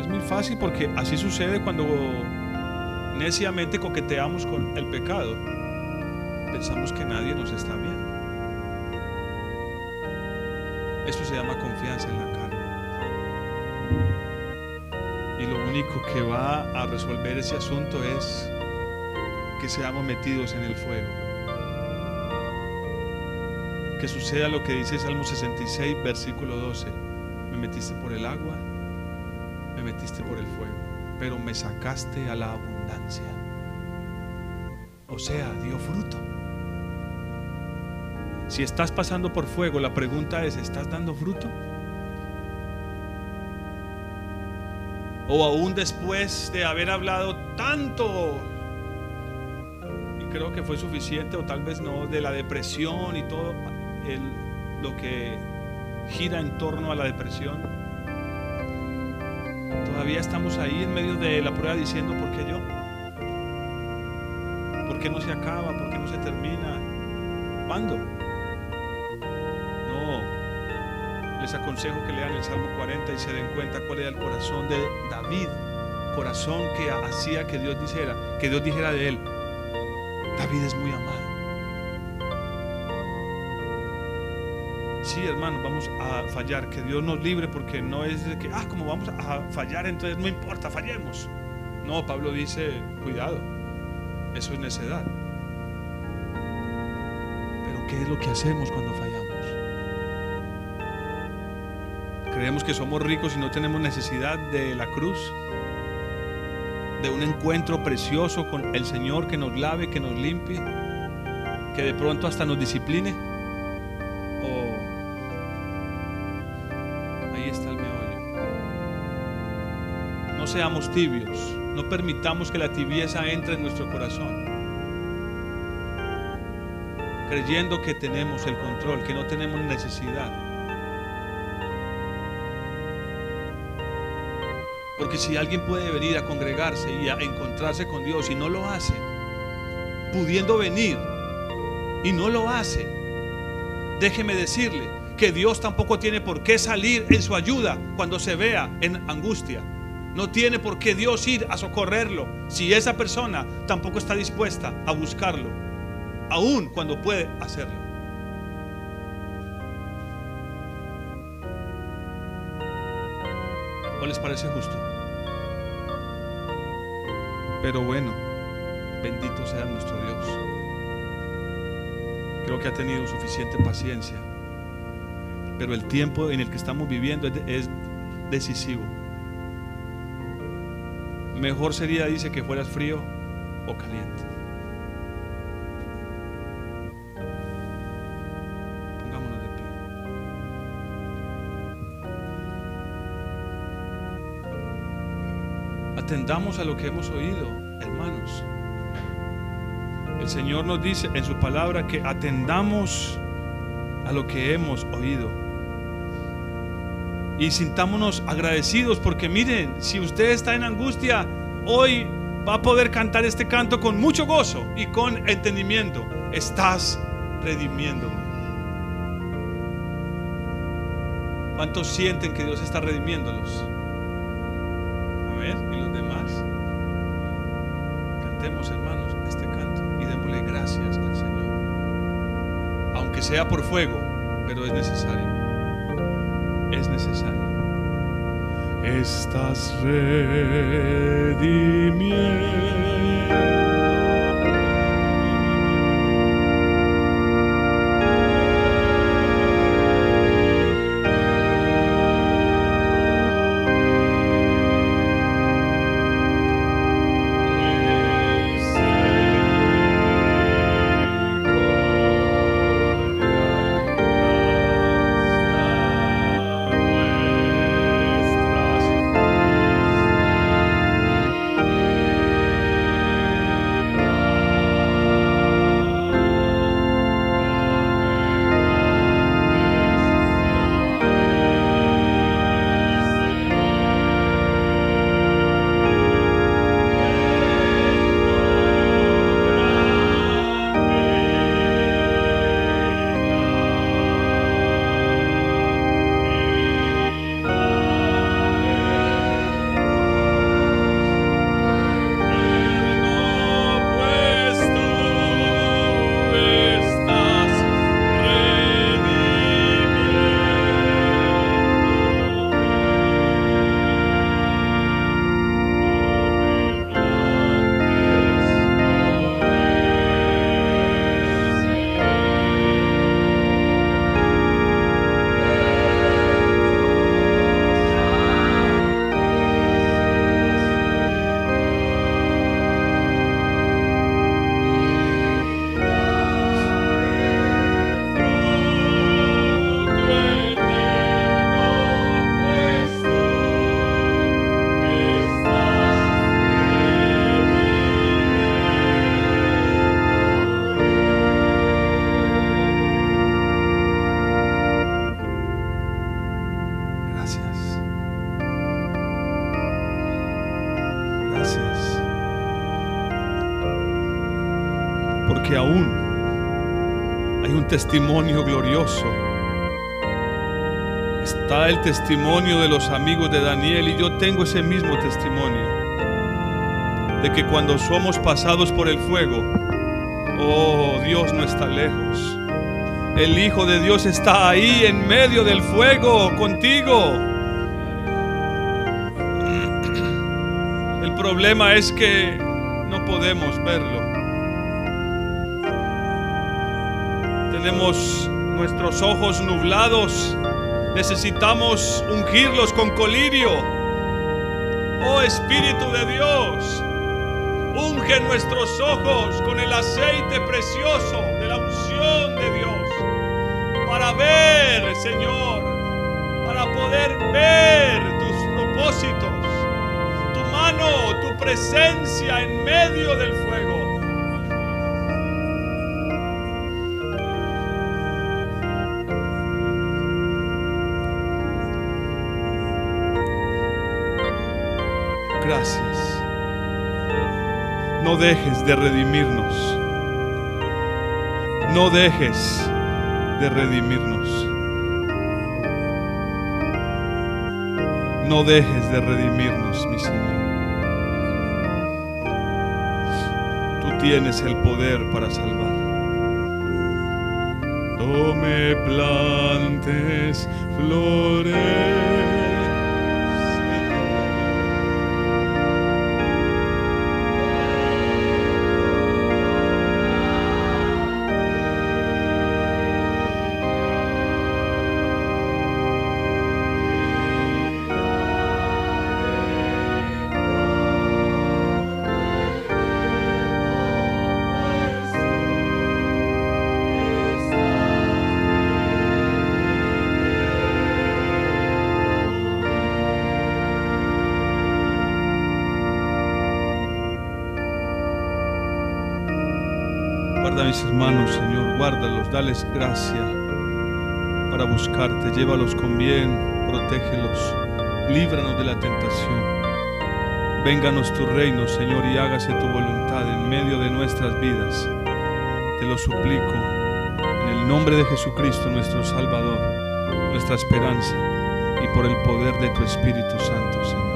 A: Es muy fácil porque así sucede cuando neciamente coqueteamos con el pecado. Pensamos que nadie nos está viendo. Eso se llama confianza en la carne. Y lo único que va a resolver ese asunto es seamos metidos en el fuego. Que suceda lo que dice Salmo 66, versículo 12. Me metiste por el agua, me metiste por el fuego, pero me sacaste a la abundancia. O sea, dio fruto. Si estás pasando por fuego, la pregunta es, ¿estás dando fruto? O aún después de haber hablado tanto creo que fue suficiente o tal vez no, de la depresión y todo lo que gira en torno a la depresión. Todavía estamos ahí en medio de la prueba diciendo, ¿por qué yo? ¿Por qué no se acaba? ¿Por qué no se termina? ¿Cuándo? No. Les aconsejo que lean el Salmo 40 y se den cuenta cuál era el corazón de David. Corazón que hacía que Dios dijera, que Dios dijera de él, David es muy amado. Sí, hermano, vamos a fallar. Que Dios nos libre porque no es de que, ah, como vamos a fallar, entonces no importa, fallemos. No, Pablo dice, cuidado, eso es necedad. Pero ¿qué es lo que hacemos cuando fallamos? Creemos que somos ricos y no tenemos necesidad de la cruz. De un encuentro precioso con el Señor que nos lave, que nos limpie, que de pronto hasta nos discipline? ¿O ahí está el meollo? No seamos tibios, no permitamos que la tibieza entre en nuestro corazón. Creyendo que tenemos el control, que no tenemos necesidad. Porque si alguien puede venir a congregarse y a encontrarse con Dios y no lo hace, pudiendo venir y no lo hace, déjeme decirle que Dios tampoco tiene por qué salir en su ayuda cuando se vea en angustia. No tiene por qué Dios ir a socorrerlo si esa persona tampoco está dispuesta a buscarlo, aun cuando puede hacerlo. ¿O les parece justo? Pero bueno, bendito sea nuestro Dios. Creo que ha tenido suficiente paciencia. Pero el tiempo en el que estamos viviendo es, decisivo. Mejor sería, dice, que fueras frío o caliente. Atendamos a lo que hemos oído, hermanos. El Señor nos dice en su palabra que atendamos a lo que hemos oído. Y sintámonos agradecidos porque miren, si usted está en angustia, hoy va a poder cantar este canto con mucho gozo y con entendimiento. Estás redimiéndome. ¿Cuántos sienten que Dios está redimiéndolos? Sea por fuego, pero es necesario. Es necesario. Estás redimiendo. Testimonio glorioso. Está el testimonio de los amigos de Daniel y yo tengo ese mismo testimonio. De que cuando somos pasados por el fuego, oh Dios no está lejos. El Hijo de Dios está ahí en medio del fuego contigo. El problema es que no podemos verlo. Tenemos nuestros ojos nublados. Necesitamos ungirlos con colirio. Oh Espíritu de Dios, Unge nuestros ojos con el aceite precioso de la unción de Dios. Para ver, Señor, para poder ver tus propósitos, tu mano, tu presencia en medio del fuego. Dejes de redimirnos. No dejes de redimirnos. No dejes de redimirnos, mi Señor. Tú tienes el poder para salvar. No me plantes flores. Dales gracia para buscarte, llévalos con bien, protégelos, líbranos de la tentación. Vénganos tu reino, Señor, y hágase tu voluntad en medio de nuestras vidas. Te lo suplico, en el nombre de Jesucristo, nuestro Salvador, nuestra esperanza, y por el poder de tu Espíritu Santo, Señor.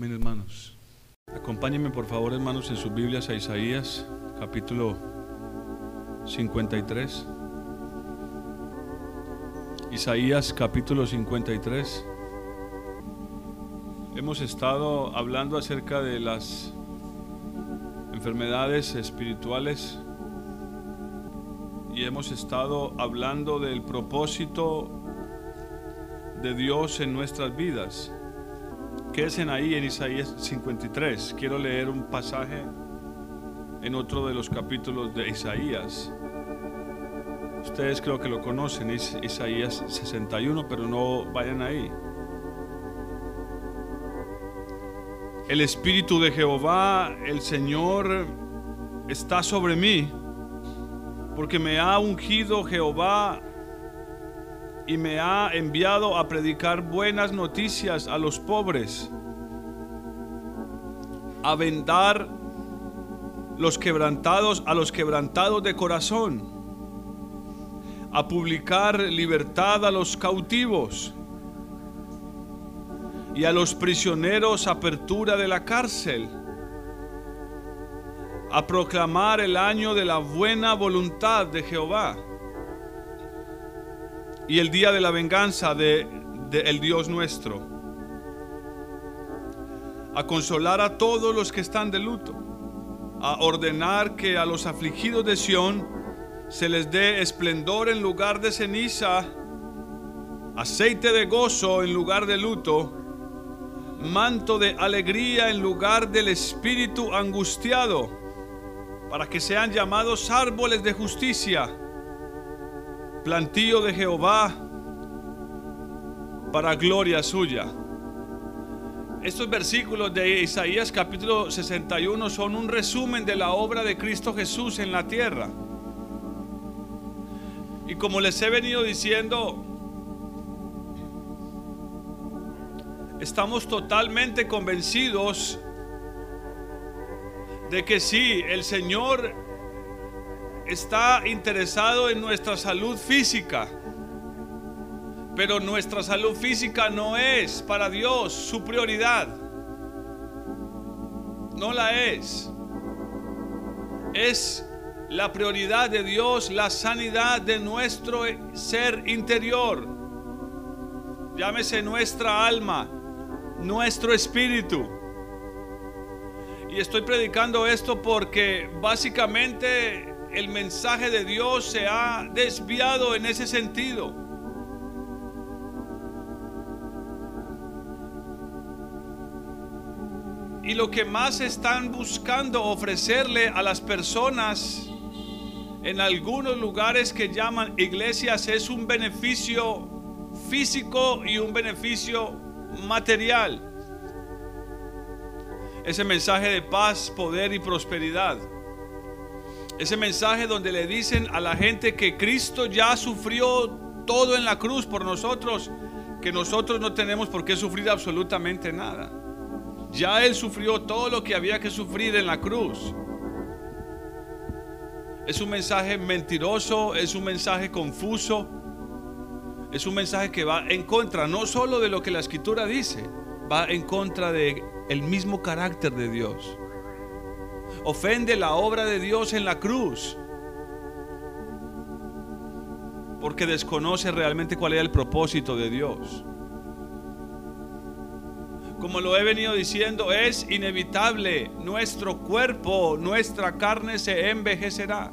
A: Amén, hermanos. Acompáñenme, por favor, hermanos, en sus Biblias a Isaías, capítulo 53. Isaías, capítulo 53. Hemos estado hablando acerca de las enfermedades espirituales y hemos estado hablando del propósito de Dios en nuestras vidas. Quédense ahí en Isaías 53. Quiero leer un pasaje en otro de los capítulos de Isaías. Ustedes creo que lo conocen, Isaías 61, pero no vayan ahí. El Espíritu de Jehová, el Señor, está sobre mí, porque me ha ungido Jehová y me ha enviado a predicar buenas noticias a los pobres, a vendar los quebrantados a los quebrantados de corazón, a publicar libertad a los cautivos y a los prisioneros apertura de la cárcel, a proclamar el año de la buena voluntad de Jehová y el día de la venganza de, el Dios nuestro, a consolar a todos los que están de luto, a ordenar que a los afligidos de Sión se les dé esplendor en lugar de ceniza, aceite de gozo en lugar de luto, manto de alegría en lugar del espíritu angustiado, para que sean llamados árboles de justicia, plantío de Jehová, para gloria suya. Estos versículos de Isaías capítulo 61 son un resumen de la obra de Cristo Jesús en la tierra. Y como les he venido diciendo, estamos totalmente convencidos de que sí, el Señor está interesado en nuestra salud física, pero nuestra salud física no es para Dios su prioridad. No la es. Es la prioridad de Dios la sanidad de nuestro ser interior. Llámese nuestra alma, nuestro espíritu. Y estoy predicando esto porque básicamente el mensaje de Dios se ha desviado en ese sentido. Y lo que más están buscando ofrecerle a las personas en algunos lugares que llaman iglesias es un beneficio físico y un beneficio material. Ese mensaje de paz, poder y prosperidad. Ese mensaje donde le dicen a la gente que Cristo ya sufrió todo en la cruz por nosotros, que nosotros no tenemos por qué sufrir absolutamente nada. Ya Él sufrió todo lo que había que sufrir en la cruz. Es un mensaje mentiroso, es un mensaje confuso, es un mensaje que va en contra no solo de lo que la escritura dice, va en contra de el mismo carácter de Dios. Ofende la obra de Dios en la cruz. Porque desconoce realmente cuál era el propósito de Dios. Como lo he venido diciendo, es inevitable. Nuestro cuerpo, nuestra carne se envejecerá.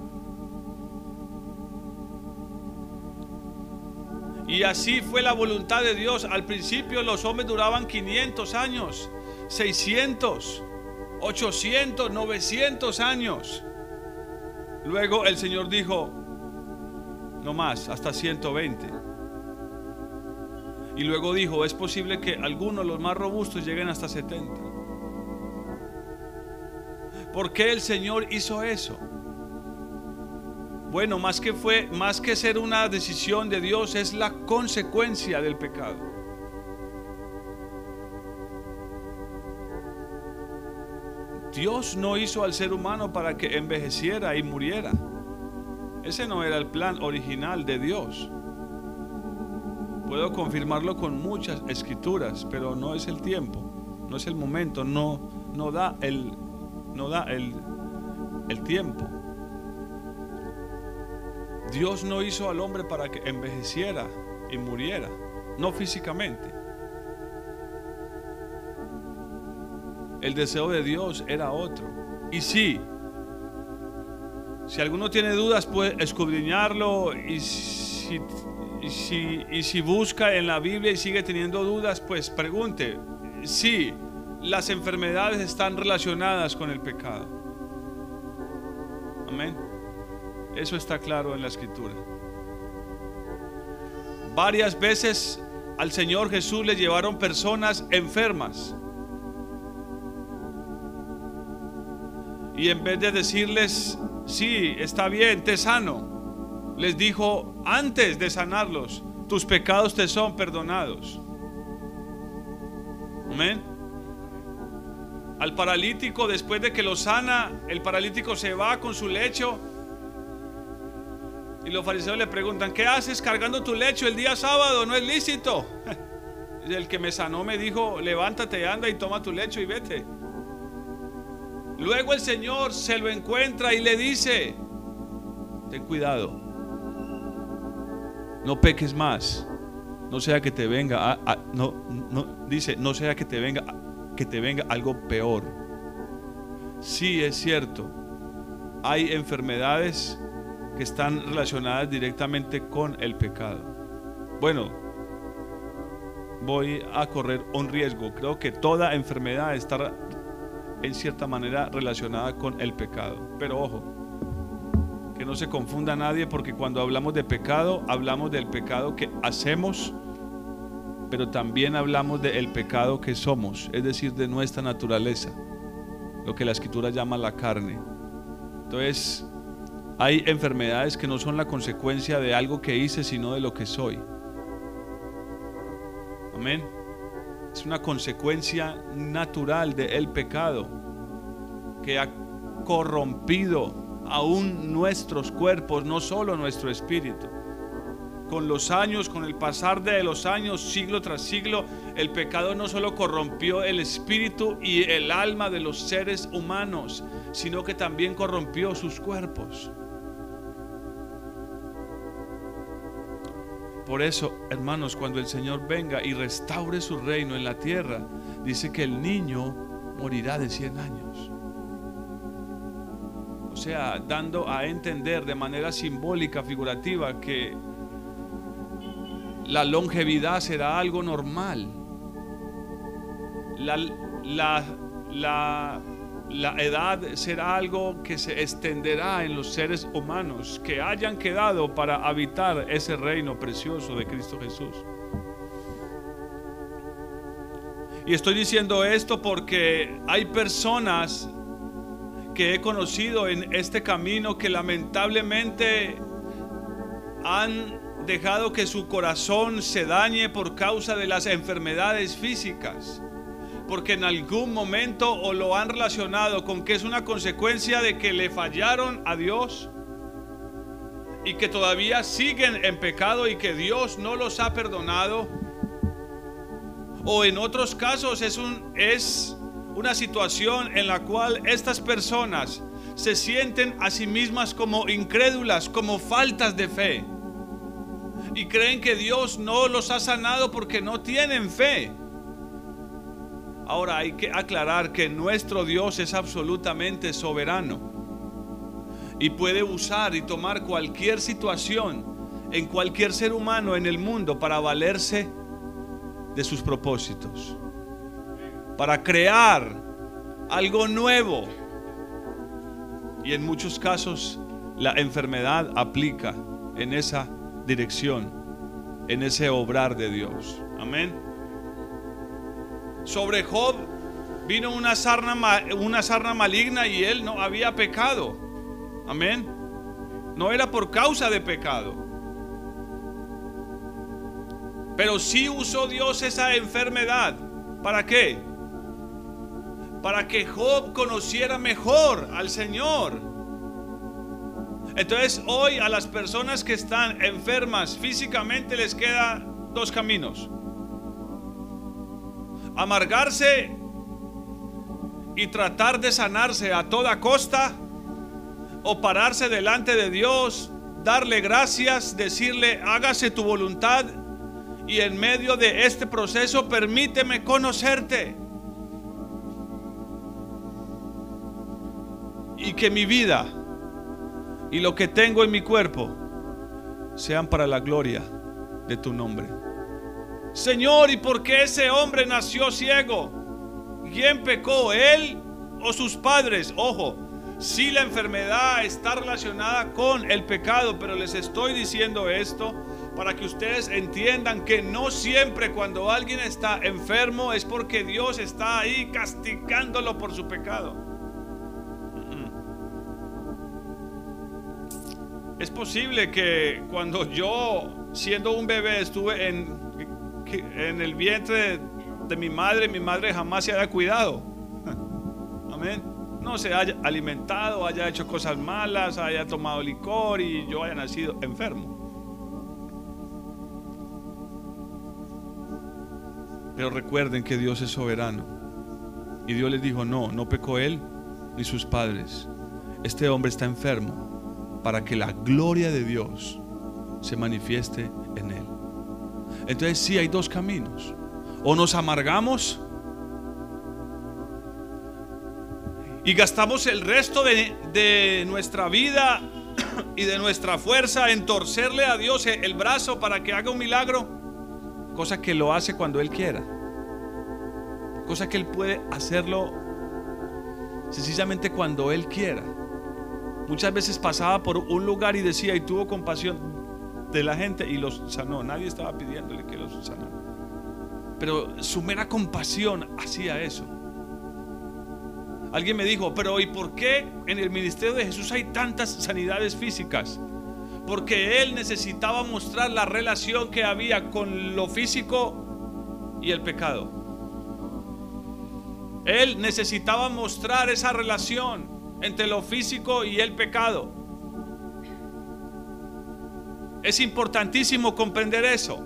A: Y así fue la voluntad de Dios. Al principio los hombres duraban 500 años, 600, 800, 900 años. Luego el Señor dijo, no más, hasta 120. Y luego dijo, es posible que algunos, los más robustos, lleguen hasta 70. ¿Por qué el Señor hizo eso? Bueno, más que fue, más que ser una decisión de Dios, es la consecuencia del pecado. Dios no hizo al ser humano para que envejeciera y muriera. Ese no era el plan original de Dios. Puedo confirmarlo con muchas escrituras, pero no es el tiempo, no es el momento, no, no da el, no da el, el tiempo. Dios no hizo al hombre para que envejeciera y muriera, no físicamente. El deseo de Dios era otro. Y sí, si alguno tiene dudas, puede escudriñarlo y si, busca en la Biblia y sigue teniendo dudas, pues pregunte. Sí, las enfermedades están relacionadas con el pecado. Amén. Eso está claro en la escritura. Varias veces al Señor Jesús le llevaron personas enfermas. Y en vez de decirles, sí, está bien, te sano, les dijo antes de sanarlos, tus pecados te son perdonados. Amén. Al paralítico, después de que lo sana, el paralítico se va con su lecho y los fariseos le preguntan, ¿qué haces cargando tu lecho el día sábado? No es lícito. El que me sanó me dijo, levántate, anda y toma tu lecho y vete. Luego el Señor se lo encuentra y le dice, ten cuidado, no peques más, no sea que te venga, no, no, dice, no sea que te venga, que te venga algo peor. Sí es cierto, hay enfermedades que están relacionadas directamente con el pecado. Bueno, voy a correr un riesgo. Creo que toda enfermedad está en cierta manera relacionada con el pecado. Pero ojo, que no se confunda nadie porque cuando hablamos de pecado, hablamos del pecado que hacemos, pero también hablamos del pecado que somos, es decir, de nuestra naturaleza, lo que la escritura llama la carne. Entonces, hay enfermedades que no son la consecuencia de algo que hice, sino de lo que soy. Amén. Es una consecuencia natural del pecado que ha corrompido aún nuestros cuerpos, no solo nuestro espíritu. Con los años, con el pasar de los años, siglo tras siglo, el pecado no solo corrompió el espíritu y el alma de los seres humanos, sino que también corrompió sus cuerpos. Por eso, hermanos, cuando el Señor venga y restaure su reino en la tierra, dice que el niño morirá de 100 años. O sea, dando a entender de manera simbólica, figurativa, que la longevidad será algo normal. La, la, la, la, edad será algo que se extenderá en los seres humanos que hayan quedado para habitar ese reino precioso de Cristo Jesús. Y estoy diciendo esto porque hay personas que he conocido en este camino que lamentablemente han dejado que su corazón se dañe por causa de las enfermedades físicas. Porque en algún momento o lo han relacionado con que es una consecuencia de que le fallaron a Dios y que todavía siguen en pecado y que Dios no los ha perdonado. O en otros casos es, un, es una situación en la cual estas personas se sienten a sí mismas como incrédulas, como faltas de fe y creen que Dios no los ha sanado porque no tienen fe. Ahora hay que aclarar que nuestro Dios es absolutamente soberano y puede usar y tomar cualquier situación en cualquier ser humano en el mundo para valerse de sus propósitos, para crear algo nuevo. Y en muchos casos la enfermedad aplica en esa dirección en ese obrar de Dios. Amén. Sobre Job vino una sarna, una sarna maligna y él no había pecado. Amén. No era por causa de pecado. Pero sí usó Dios esa enfermedad. ¿Para qué? Para que Job conociera mejor al Señor entonces hoy a las personas que están enfermas físicamente les queda dos caminos. Amargarse y tratar de sanarse a toda costa o pararse delante de Dios, darle gracias, decirle, hágase tu voluntad y en medio de este proceso permíteme conocerte. Y que mi vida y lo que tengo en mi cuerpo sean para la gloria de tu nombre. Señor, ¿y por qué ese hombre nació ciego? ¿Quién pecó, él o sus padres? Ojo, si la enfermedad está relacionada con el pecado, pero les estoy diciendo esto para que ustedes entiendan que no siempre cuando alguien está enfermo es porque Dios está ahí castigándolo por su pecado. Es posible que cuando yo, siendo un bebé, estuve en, en el vientre de mi madre, mi madre jamás se haya cuidado. Amén. No se haya alimentado, haya hecho cosas malas, haya tomado licor y yo haya nacido enfermo. Pero recuerden que Dios es soberano. Y Dios les dijo, no, no pecó él ni sus padres. Este hombre está enfermo para que la gloria de Dios se manifieste. Entonces sí hay dos caminos. O nos amargamos y gastamos el resto de, nuestra vida y de nuestra fuerza en torcerle a Dios el brazo para que haga un milagro, cosa que lo hace cuando Él quiera, cosa que Él puede hacerlo sencillamente cuando Él quiera. Muchas veces pasaba por un lugar y decía y tuvo compasión de la gente y los sanó. Nadie estaba pidiéndole que los sanara. Pero su mera compasión hacía eso. Alguien me dijo, pero ¿y por qué en el ministerio de Jesús hay tantas sanidades físicas? Porque Él necesitaba mostrar la relación que había con lo físico y el pecado. Él necesitaba mostrar esa relación entre lo físico y el pecado. Es importantísimo comprender eso.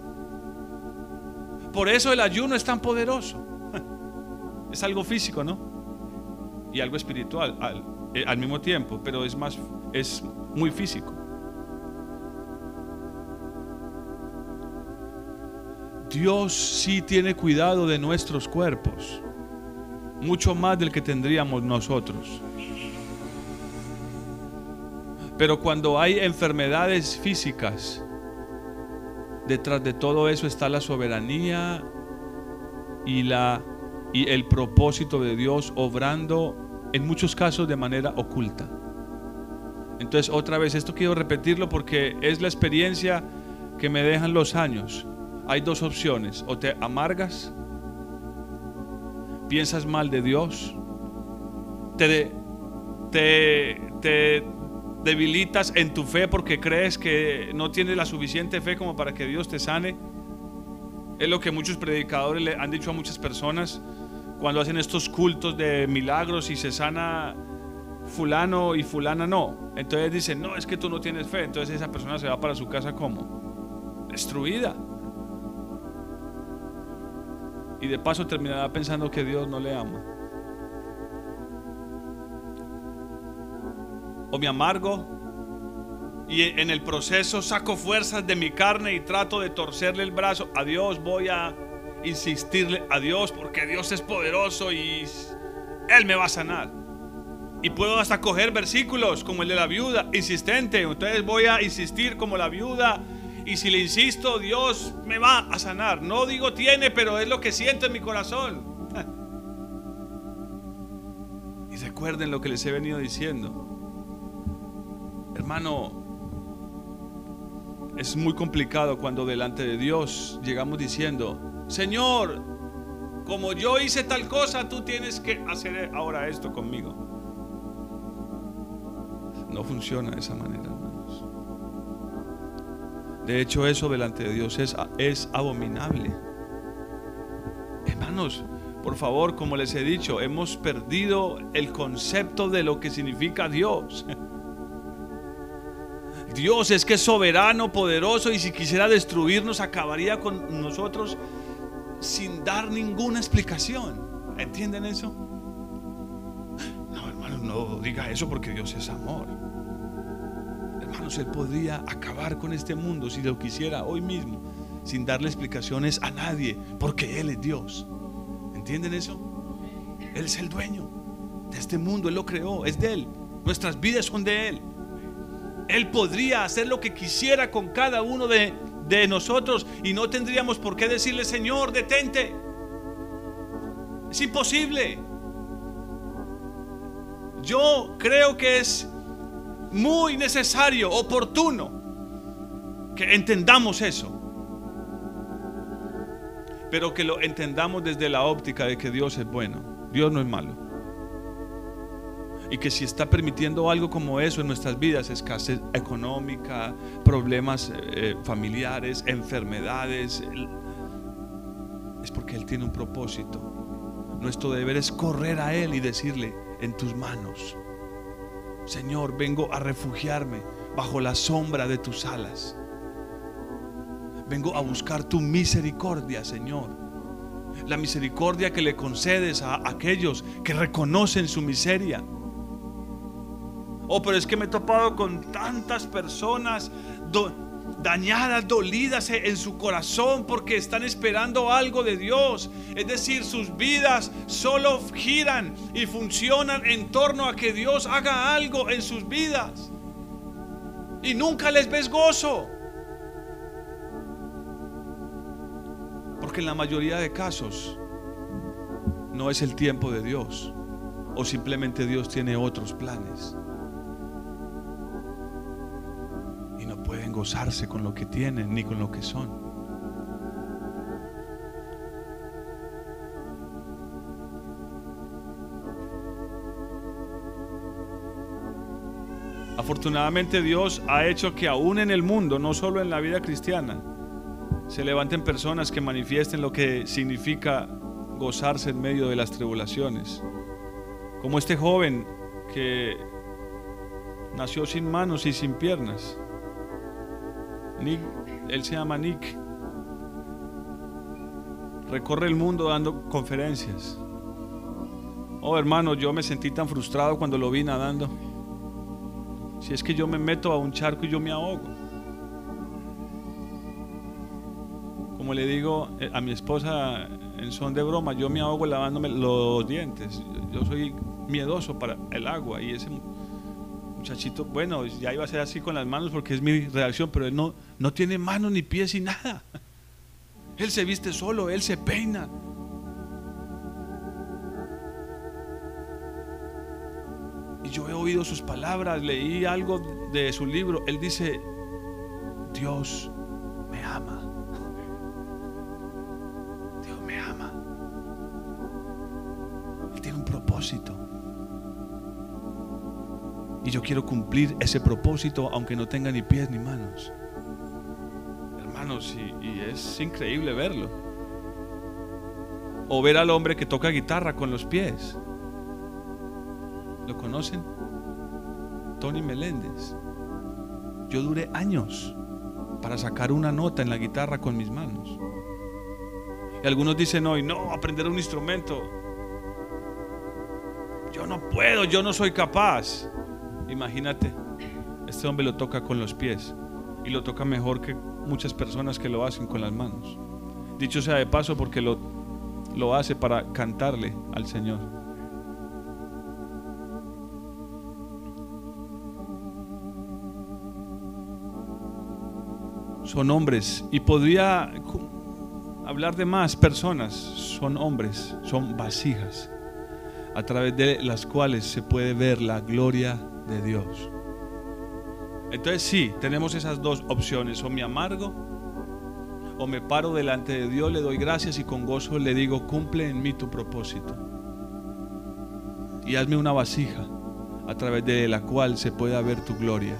A: Por eso el ayuno es tan poderoso. Es algo físico, ¿no? Y algo espiritual al, eh, al mismo tiempo, pero es más es muy físico. Dios sí tiene cuidado de nuestros cuerpos, mucho más del que tendríamos nosotros. Pero cuando hay enfermedades físicas, detrás de todo eso está la soberanía y, la, y el propósito de Dios obrando en muchos casos de manera oculta. Entonces otra vez, esto quiero repetirlo porque es la experiencia que me dejan los años. Hay dos opciones, o te amargas, piensas mal de Dios, te, te, te debilitas en tu fe porque crees que no tienes la suficiente fe como para que Dios te sane. Es lo que muchos predicadores le han dicho a muchas personas cuando hacen estos cultos de milagros y se sana fulano y fulana no. Entonces dicen, no, es que tú no tienes fe. Entonces esa persona se va para su casa como destruida. Y de paso terminará pensando que Dios no le ama. O me amargo y en el proceso saco fuerzas de mi carne y trato de torcerle el brazo. A Dios voy a insistirle a Dios porque Dios es poderoso y Él me va a sanar. Y puedo hasta coger versículos como el de la viuda, insistente. Entonces voy a insistir como la viuda. Y si le insisto, Dios me va a sanar. No digo tiene, pero es lo que siento en mi corazón. Y recuerden lo que les he venido diciendo. Hermano, es muy complicado cuando delante de Dios llegamos diciendo, Señor, como yo hice tal cosa, tú tienes que hacer ahora esto conmigo. No funciona de esa manera, hermanos. De hecho, eso delante de Dios es, es abominable. Hermanos, por favor, como les he dicho, hemos perdido el concepto de lo que significa Dios. Dios es que es soberano, poderoso y si quisiera destruirnos acabaría con nosotros sin dar ninguna explicación. ¿Entienden eso? No, hermano, no diga eso porque Dios es amor. Hermanos, Él podría acabar con este mundo si lo quisiera hoy mismo, sin darle explicaciones a nadie, porque Él es Dios. ¿Entienden eso? Él es el dueño de este mundo, Él lo creó, es de Él. Nuestras vidas son de Él. Él podría hacer lo que quisiera con cada uno de, nosotros y no tendríamos por qué decirle, Señor, detente. Es imposible. Yo creo que es muy necesario, oportuno, que entendamos eso. Pero que lo entendamos desde la óptica de que Dios es bueno. Dios no es malo y que si está permitiendo algo como eso en nuestras vidas, escasez económica, problemas eh, familiares, enfermedades, es porque Él tiene un propósito. Nuestro deber es correr a Él y decirle, en tus manos, Señor, vengo a refugiarme bajo la sombra de tus alas. Vengo a buscar tu misericordia, Señor. La misericordia que le concedes a aquellos que reconocen su miseria Oh, pero es que me he topado con tantas personas dañadas, dolidas en su corazón porque están esperando algo de Dios. Es decir, sus vidas solo giran y funcionan en torno a que Dios haga algo en sus vidas. Y nunca les ves gozo. Porque en la mayoría de casos no es el tiempo de Dios. O simplemente Dios tiene otros planes. Pueden gozarse con lo que tienen ni con lo que son. Afortunadamente Dios ha hecho que aún en el mundo, no solo en la vida cristiana, se levanten personas que manifiesten lo que significa gozarse en medio de las tribulaciones. Como este joven que nació sin manos y sin piernas Nick, él se llama Nick. Recorre el mundo dando conferencias. Oh hermano, yo me sentí tan frustrado cuando lo vi nadando. Si es que yo me meto a un charco y yo me ahogo. Como le digo eh, a mi esposa en son de broma, yo me ahogo lavándome los dientes. Yo soy miedoso para el agua y ese Muchachito, bueno, ya iba a ser así con las manos porque es mi reacción, pero él no, no tiene manos ni pies y nada. Él se viste solo, él se peina. Y yo he oído sus palabras, leí algo de su libro. Él dice, Dios me ama. Dios me ama. Él tiene un propósito. Y yo quiero cumplir ese propósito aunque no tenga ni pies ni manos. Y, y es increíble verlo. O ver al hombre que toca guitarra con los pies. ¿Lo conocen? Tony Meléndez. Yo duré años para sacar una nota en la guitarra con mis manos. Y algunos dicen hoy, no, aprender un instrumento. Yo no puedo, yo no soy capaz. Imagínate, este hombre lo toca con los pies y lo toca mejor que muchas personas que lo hacen con las manos. Dicho sea de paso porque lo, lo hace para cantarle al Señor. Son hombres y podría hablar de más personas. Son hombres, son vasijas a través de las cuales se puede ver la gloria de Dios. Entonces sí, tenemos esas dos opciones, o me amargo, o me paro delante de Dios, le doy gracias y con gozo le digo, cumple en mí tu propósito. Y hazme una vasija a través de la cual se pueda ver tu gloria.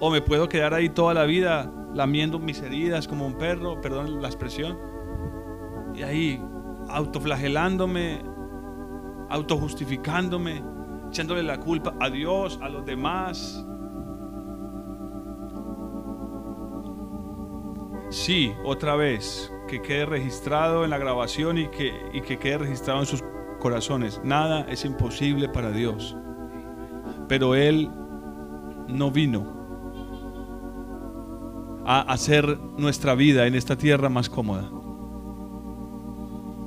A: O me puedo quedar ahí toda la vida lamiendo mis heridas como un perro, perdón la expresión, y ahí autoflagelándome, autojustificándome, echándole la culpa a Dios, a los demás. Sí, otra vez, que quede registrado en la grabación y que, y que quede registrado en sus corazones. Nada es imposible para Dios. Pero Él no vino a hacer nuestra vida en esta tierra más cómoda.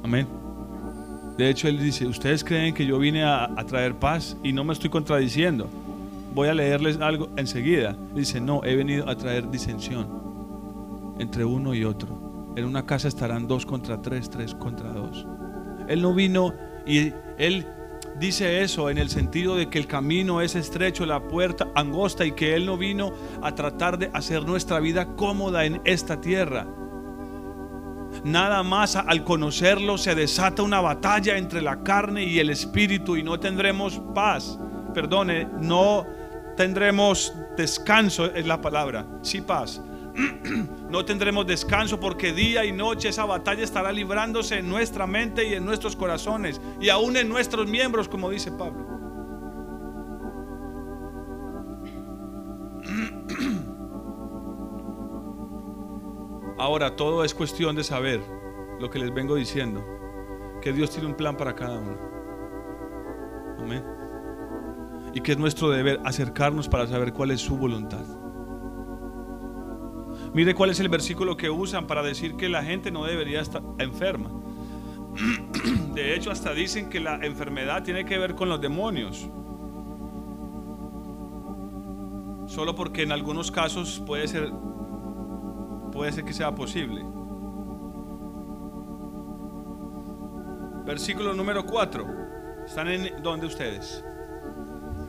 A: Amén. De hecho, Él dice, ustedes creen que yo vine a, a, traer paz y no me estoy contradiciendo. Voy a leerles algo enseguida. Dice, no, he venido a traer disensión entre uno y otro. En una casa estarán dos contra tres, tres contra dos. Él no vino y Él dice eso en el sentido de que el camino es estrecho, la puerta angosta y que Él no vino a tratar de hacer nuestra vida cómoda en esta tierra. Nada más al conocerlo se desata una batalla entre la carne y el espíritu y no tendremos paz. Perdone, no tendremos descanso, es la palabra. Sí, paz. No tendremos descanso porque día y noche esa batalla estará librándose en nuestra mente y en nuestros corazones y aún en nuestros miembros, como dice Pablo. Ahora todo es cuestión de saber lo que les vengo diciendo, que Dios tiene un plan para cada uno. Amén. Y que es nuestro deber acercarnos para saber cuál es su voluntad. Mire cuál es el versículo que usan para decir que la gente no debería estar enferma. De hecho, hasta dicen que la enfermedad tiene que ver con los demonios. Solo porque en algunos casos puede ser puede ser que sea posible. Versículo número 4. ¿Están en dónde ustedes?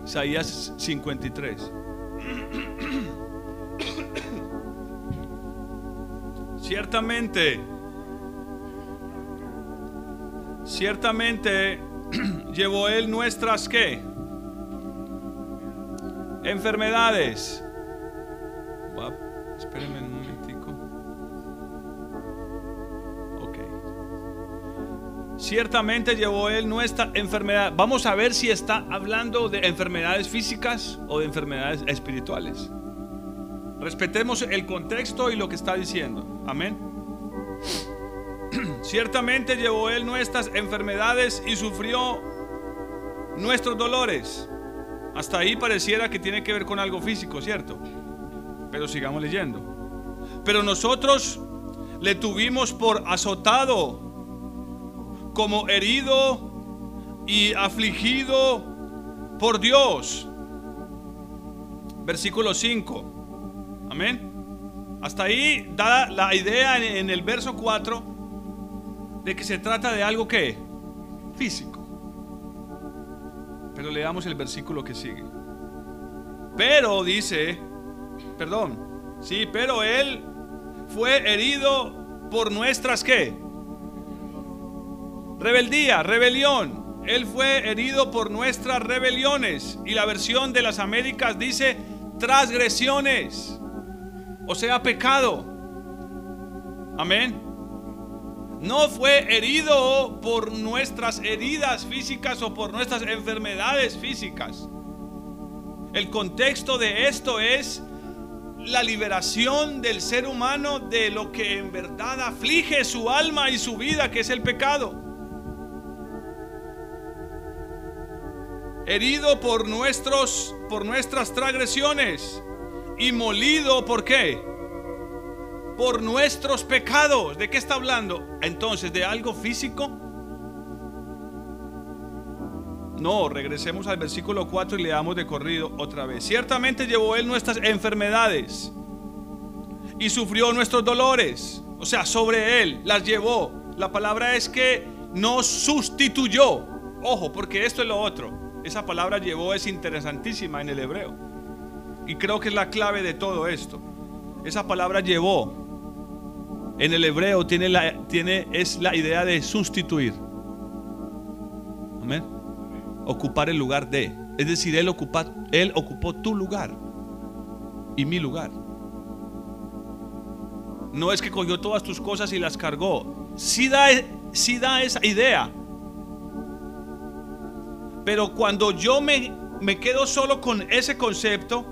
A: Isaías 53. Ciertamente, ciertamente llevó él nuestras qué? Enfermedades. Espérenme un momentico. Ok. Ciertamente llevó él nuestra enfermedad. Vamos a ver si está hablando de enfermedades físicas o de enfermedades espirituales. Respetemos el contexto y lo que está diciendo. Amén. Ciertamente llevó Él nuestras enfermedades y sufrió nuestros dolores. Hasta ahí pareciera que tiene que ver con algo físico, ¿cierto? Pero sigamos leyendo. Pero nosotros le tuvimos por azotado, como herido y afligido por Dios versículo 5. Amén. Hasta ahí da la idea en el verso 4 de que se trata de algo que físico. Pero leamos el versículo que sigue. Pero dice, perdón, sí, pero él fue herido por nuestras qué? Rebeldía, rebelión. Él fue herido por nuestras rebeliones. Y la versión de las Américas dice transgresiones. O sea, pecado. Amén. No fue herido por nuestras heridas físicas o por nuestras enfermedades físicas. El contexto de esto es la liberación del ser humano de lo que en verdad aflige su alma y su vida, que es el pecado. Herido por nuestros por nuestras transgresiones y molido por qué? Por nuestros pecados. ¿De qué está hablando? Entonces, ¿de algo físico? No, regresemos al versículo 4 y leamos de corrido otra vez. Ciertamente llevó él nuestras enfermedades y sufrió nuestros dolores. O sea, sobre él las llevó. La palabra es que nos sustituyó. Ojo, porque esto es lo otro. Esa palabra llevó es interesantísima en el hebreo. Y creo que es la clave de todo esto. Esa palabra llevó en el hebreo tiene la, tiene, es la idea de sustituir. Amén ocupar el lugar de. Es decir, él, ocupa, él ocupó tu lugar y mi lugar. No es que cogió todas tus cosas y las cargó. Sí da, sí da esa idea. Pero cuando yo me, me quedo solo con ese concepto,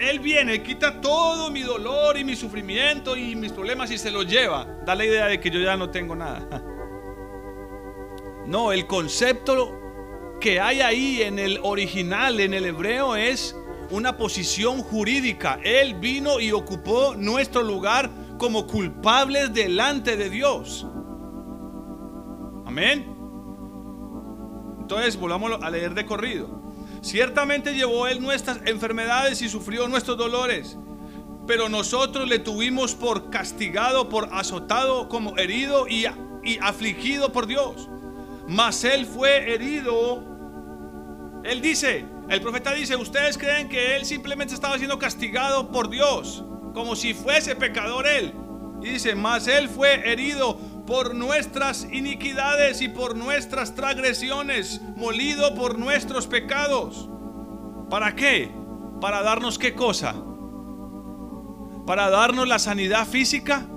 A: Él viene, quita todo mi dolor y mi sufrimiento y mis problemas y se los lleva. Da la idea de que yo ya no tengo nada. No, el concepto que hay ahí en el original, en el hebreo, es una posición jurídica. Él vino y ocupó nuestro lugar como culpables delante de Dios. Amén. Entonces, volvamos a leer de corrido. Ciertamente llevó Él nuestras enfermedades y sufrió nuestros dolores, pero nosotros le tuvimos por castigado, por azotado, como herido y, y afligido por Dios. Mas Él fue herido él dice, el profeta dice, ustedes creen que él simplemente estaba siendo castigado por Dios, como si fuese pecador él. Y dice, mas él fue herido por nuestras iniquidades y por nuestras transgresiones, molido por nuestros pecados. ¿Para qué? ¿Para darnos qué cosa? ¿Para darnos la sanidad física?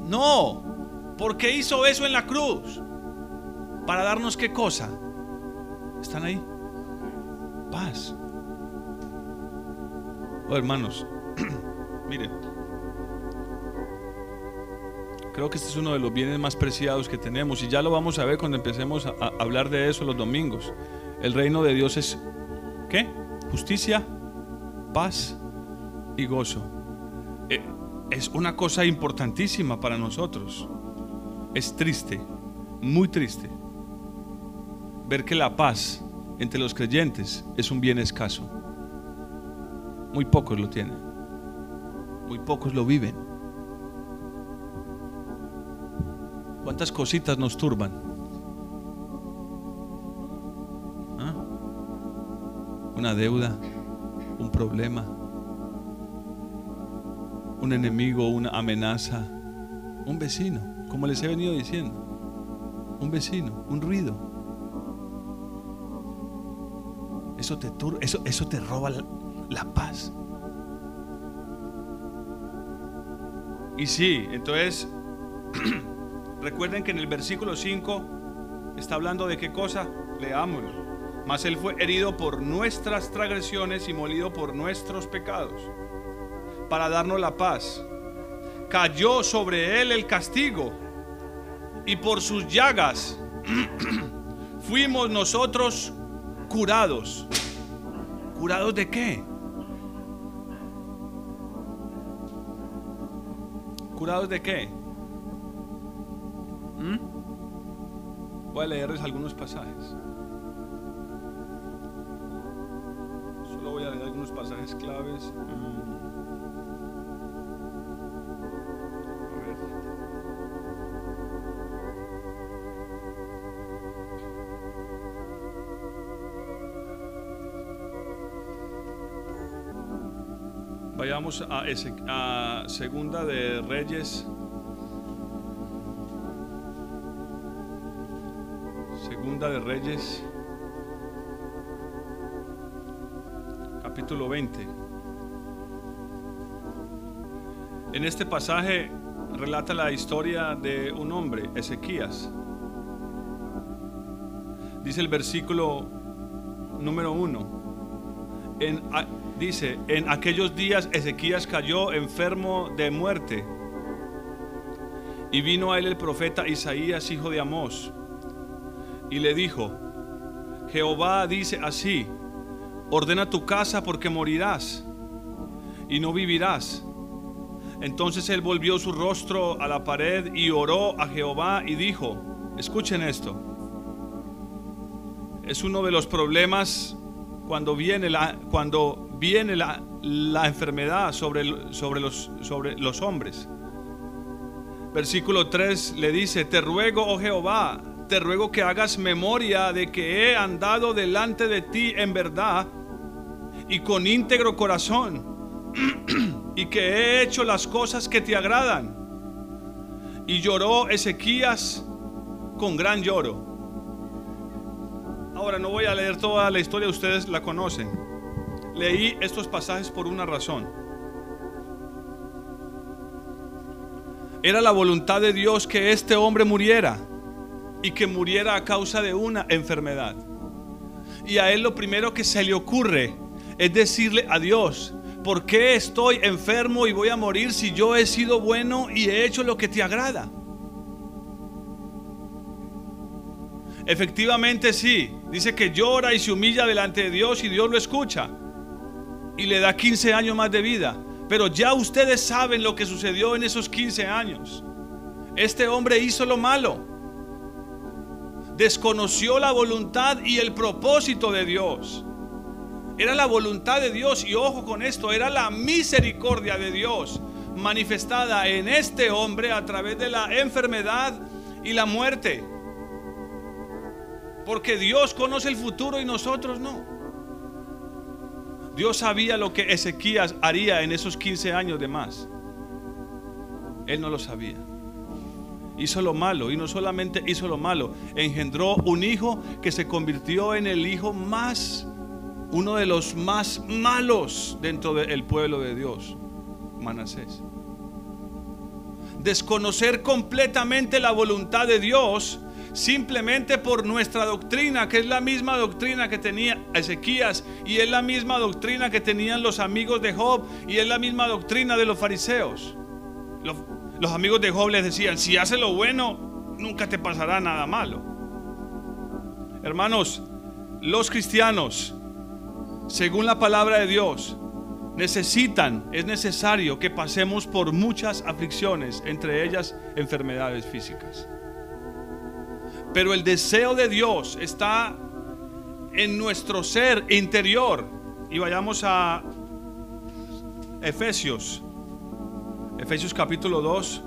A: No, porque hizo eso en la cruz. ¿Para darnos qué cosa? ¿Están ahí? Paz. Oh, hermanos, miren. Creo que este es uno de los bienes más preciados que tenemos y ya lo vamos a ver cuando empecemos a, hablar de eso los domingos. El reino de Dios es ¿qué? Justicia, paz y gozo. Eh, es una cosa importantísima para nosotros. Es triste, muy triste ver que la paz entre los creyentes es un bien escaso. Muy pocos lo tienen. Muy pocos lo viven. ¿Cuántas cositas nos turban? ¿Ah? Una deuda, un problema, un enemigo, una amenaza, un vecino, como les he venido diciendo, un vecino, un ruido, Eso te, eso, eso te roba la, paz. Y sí, entonces, recuerden que en el versículo 5 está hablando de qué cosa, leámoslo. Mas él fue herido por nuestras transgresiones y molido por nuestros pecados, para darnos la paz. Cayó sobre él el castigo, y por sus llagas fuimos nosotros curados. ¿Curados de qué? ¿Curados de qué? ¿Mm? Voy a leerles algunos pasajes. Solo voy a leer algunos pasajes claves. Mm. A ver. Vayamos a, ese- a Segunda de Reyes. De Reyes. Capítulo 20. En este pasaje relata la historia de un hombre, Ezequías. Dice el versículo número 1. En, dice, en aquellos días Ezequías cayó enfermo de muerte. Y vino a él el profeta Isaías, hijo de Amós, y le dijo, Jehová dice así, ordena tu casa porque morirás y no vivirás. Entonces él volvió su rostro a la pared y oró a Jehová y dijo, escuchen esto, es uno de los problemas cuando viene la, cuando viene la, la enfermedad sobre, sobre, los, sobre los hombres. Versículo 3 le dice, te ruego, oh Jehová, te ruego que hagas memoria de que he andado delante de ti en verdad y con íntegro corazón y que he hecho las cosas que te agradan. Y lloró Ezequías con gran lloro. Ahora no voy a leer toda la historia, ustedes la conocen. Leí estos pasajes por una razón. Era la voluntad de Dios que este hombre muriera y que muriera a causa de una enfermedad. Y a él lo primero que se le ocurre es decirle a Dios, ¿por qué estoy enfermo y voy a morir si yo he sido bueno y he hecho lo que te agrada? Efectivamente sí, dice que llora y se humilla delante de Dios y Dios lo escucha y le da 15 años más de vida. Pero ya ustedes saben lo que sucedió en esos 15 años. Este hombre hizo lo malo. Desconoció la voluntad y el propósito de Dios. Era la voluntad de Dios y ojo con esto, era la misericordia de Dios manifestada en este hombre a través de la enfermedad y la muerte. Porque Dios conoce el futuro y nosotros no. Dios sabía lo que Ezequías haría en esos 15 años de más. Él no lo sabía. Hizo lo malo y no solamente hizo lo malo, engendró un hijo que se convirtió en el hijo más, uno de los más malos dentro del pueblo de Dios, Manasés. Desconocer completamente la voluntad de Dios simplemente por nuestra doctrina, que es la misma doctrina que tenía Ezequías y es la misma doctrina que tenían los amigos de Job y es la misma doctrina de los fariseos. Los amigos de Job les decían, si haces lo bueno, nunca te pasará nada malo. Hermanos, los cristianos, según la palabra de Dios, necesitan, es necesario que pasemos por muchas aflicciones, entre ellas enfermedades físicas. Pero el deseo de Dios está en nuestro ser interior. Y vayamos a Efesios. Efesios capítulo 2.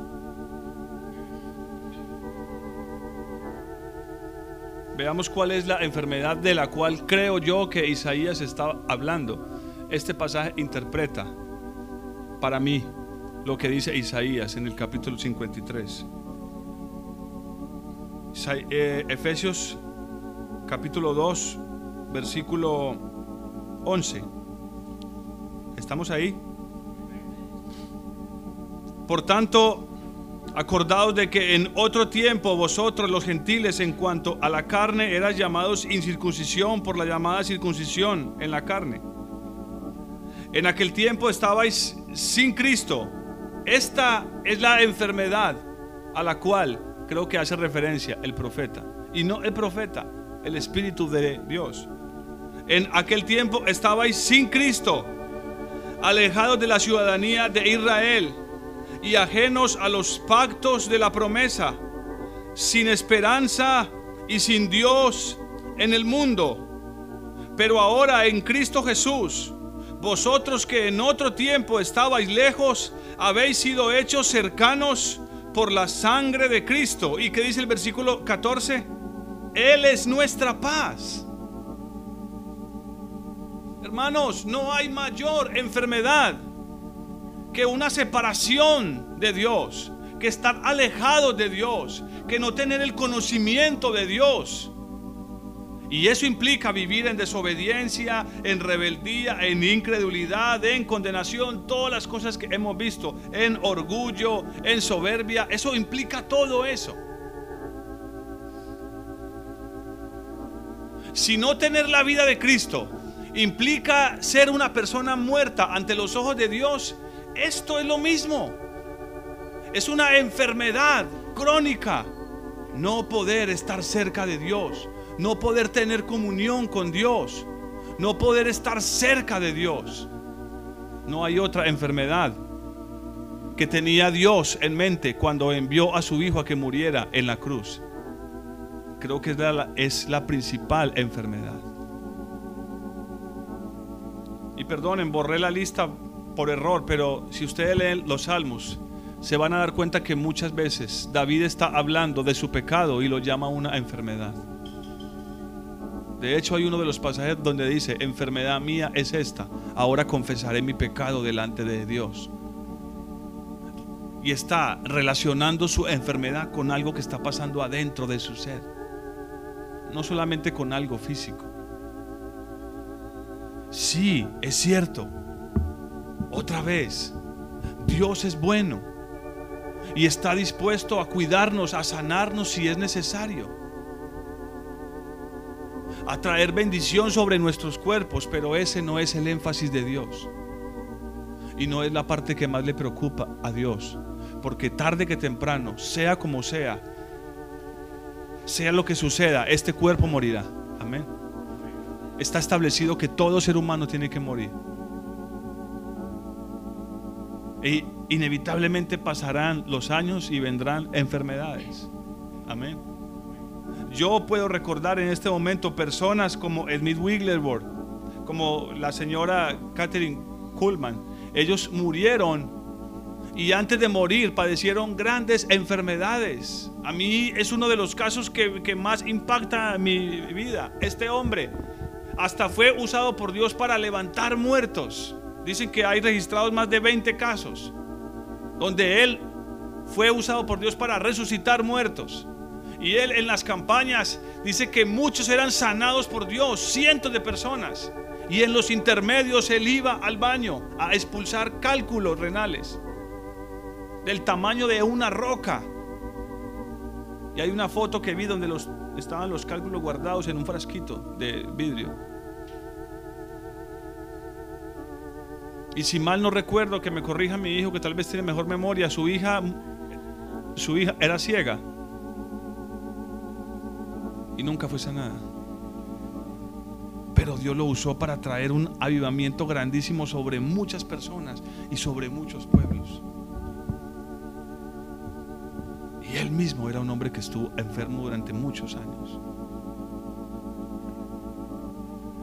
A: Veamos cuál es la enfermedad de la cual creo yo que Isaías está hablando. Este pasaje interpreta para mí lo que dice Isaías en el capítulo 53. Isa- eh, Efesios capítulo 2, versículo 11. ¿Estamos ahí? Por tanto, acordaos de que en otro tiempo vosotros los gentiles en cuanto a la carne eras llamados incircuncisión por la llamada circuncisión en la carne. En aquel tiempo estabais sin Cristo. Esta es la enfermedad a la cual creo que hace referencia el profeta. Y no el profeta, el Espíritu de Dios. En aquel tiempo estabais sin Cristo, alejados de la ciudadanía de Israel y ajenos a los pactos de la promesa, sin esperanza y sin Dios en el mundo. Pero ahora en Cristo Jesús, vosotros que en otro tiempo estabais lejos, habéis sido hechos cercanos por la sangre de Cristo. ¿Y qué dice el versículo 14? Él es nuestra paz. Hermanos, no hay mayor enfermedad que una separación de Dios, que estar alejado de Dios, que no tener el conocimiento de Dios. Y eso implica vivir en desobediencia, en rebeldía, en incredulidad, en condenación, todas las cosas que hemos visto, en orgullo, en soberbia. Eso implica todo eso. Si no tener la vida de Cristo implica ser una persona muerta ante los ojos de Dios, esto es lo mismo. Es una enfermedad crónica no poder estar cerca de Dios no poder tener comunión con Dios, no poder estar cerca de Dios. No hay otra enfermedad que tenía Dios en mente cuando envió a su hijo a que muriera en la cruz. Creo que es la, es la principal enfermedad. Y perdonen, borré la lista por error, pero si ustedes leen los salmos, se van a dar cuenta que muchas veces David está hablando de su pecado y lo llama una enfermedad. De hecho, hay uno de los pasajes donde dice, enfermedad mía es esta, ahora confesaré mi pecado delante de Dios. Y está relacionando su enfermedad con algo que está pasando adentro de su ser, no solamente con algo físico. Sí, es cierto. Otra vez, Dios es bueno y está dispuesto a cuidarnos, a sanarnos si es necesario a traer bendición sobre nuestros cuerpos, pero ese no es el énfasis de Dios. Y no es la parte que más le preocupa a Dios. Porque tarde que temprano, sea como sea, sea lo que suceda, este cuerpo morirá. Amén. Está establecido que todo ser humano tiene que morir. E inevitablemente pasarán los años y vendrán enfermedades. Amén. Yo puedo recordar en este momento personas como Smith Wigglesworth, como la señora Catherine Kuhlman. Ellos murieron y antes de morir padecieron grandes enfermedades. A mí es uno de los casos que, que más impacta mi vida. Este hombre hasta fue usado por Dios para levantar muertos. Dicen que hay registrados más de 20 casos donde él fue usado por Dios para resucitar muertos. Y él en las campañas dice que muchos eran sanados por Dios, cientos de personas. Y en los intermedios él iba al baño a expulsar cálculos renales del tamaño de una roca. Y hay una foto que vi donde los, estaban los cálculos guardados en un frasquito de vidrio. Y si mal no recuerdo, que me corrija mi hijo, que tal vez tiene mejor memoria, su hija, su hija era ciega y nunca fue sanada. Pero Dios lo usó para traer un avivamiento grandísimo sobre muchas personas y sobre muchos pueblos. Y él mismo era un hombre que estuvo enfermo durante muchos años.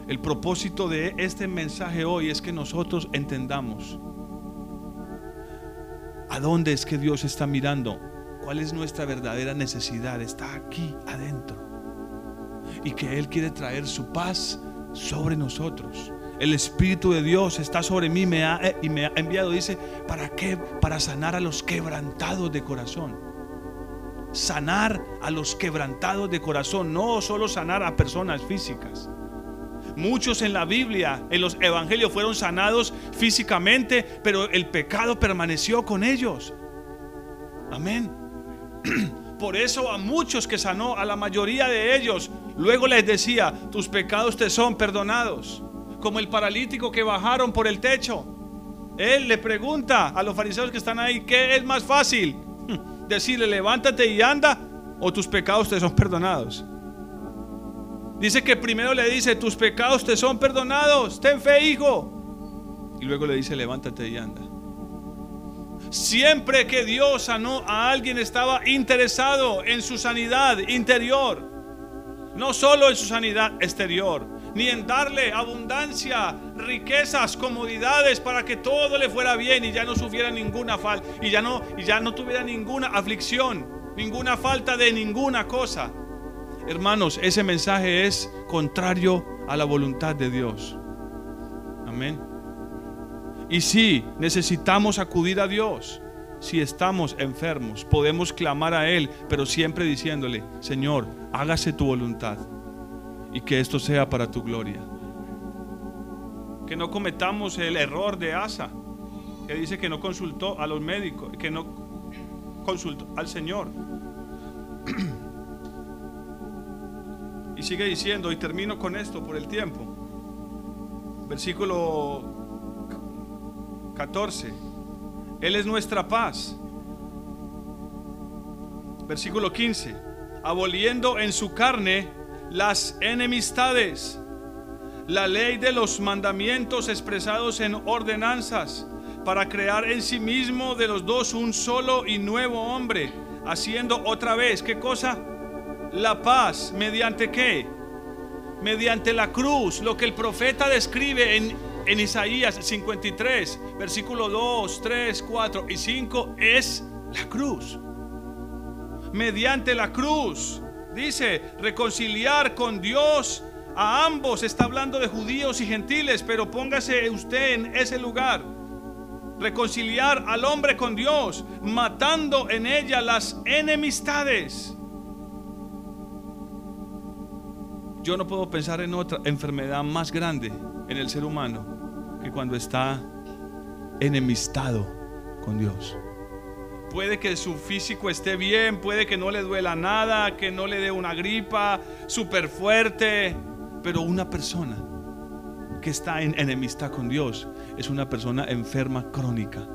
A: El propósito de este mensaje hoy es que nosotros entendamos a dónde es que Dios está mirando, cuál es nuestra verdadera necesidad, está aquí adentro y que Él quiere traer su paz sobre nosotros. El Espíritu de Dios está sobre mí eh, y me ha enviado, dice, ¿para qué? Para sanar a los quebrantados de corazón. Sanar a los quebrantados de corazón, no solo sanar a personas físicas. Muchos en la Biblia, en los evangelios, fueron sanados físicamente, pero el pecado permaneció con ellos. Amén. Por eso a muchos que sanó, a la mayoría de ellos, luego les decía, tus pecados te son perdonados. Como el paralítico que bajaron por el techo. Él le pregunta a los fariseos que están ahí, ¿qué es más fácil? Decirle, levántate y anda, o tus pecados te son perdonados. Dice que primero le dice, tus pecados te son perdonados, ten fe, hijo. Y luego le dice, levántate y anda. Siempre que Dios sanó a alguien estaba interesado en su sanidad interior, no solo en su sanidad exterior. ni en darle abundancia, riquezas, comodidades para que todo le fuera bien y ya no sufriera ninguna falta y ya no y ya no tuviera ninguna aflicción, ninguna falta de ninguna cosa. Hermanos, ese mensaje es contrario a la voluntad de Dios. Amén. Y si necesitamos acudir a Dios. Si estamos enfermos, podemos clamar a Él, pero siempre diciéndole, Señor, hágase tu voluntad y que esto sea para tu gloria. Que no cometamos el error de Asa, que dice que no consultó a los médicos, que no consultó al Señor. Y sigue diciendo, y termino con esto por el tiempo. Versículo 14. Él es nuestra paz. Versículo 15. Aboliendo en su carne las enemistades, la ley de los mandamientos expresados en ordenanzas, para crear en sí mismo de los dos un solo y nuevo hombre, haciendo otra vez, ¿qué cosa? La paz, mediante qué? Mediante la cruz, lo que el profeta describe en Isaías 53, versículo 2, 3, 4 y 5 es la cruz. Mediante la cruz, dice, reconciliar con Dios a ambos. Está hablando de judíos y gentiles, pero póngase usted en ese lugar. Reconciliar al hombre con Dios, matando en ella las enemistades. Yo no puedo pensar en otra enfermedad más grande en el ser humano cuando está enemistado con Dios. Puede que su físico esté bien, puede que no le duela nada, que no le dé una gripa súper fuerte, pero una persona que está en enemistad con Dios es una persona enferma crónica.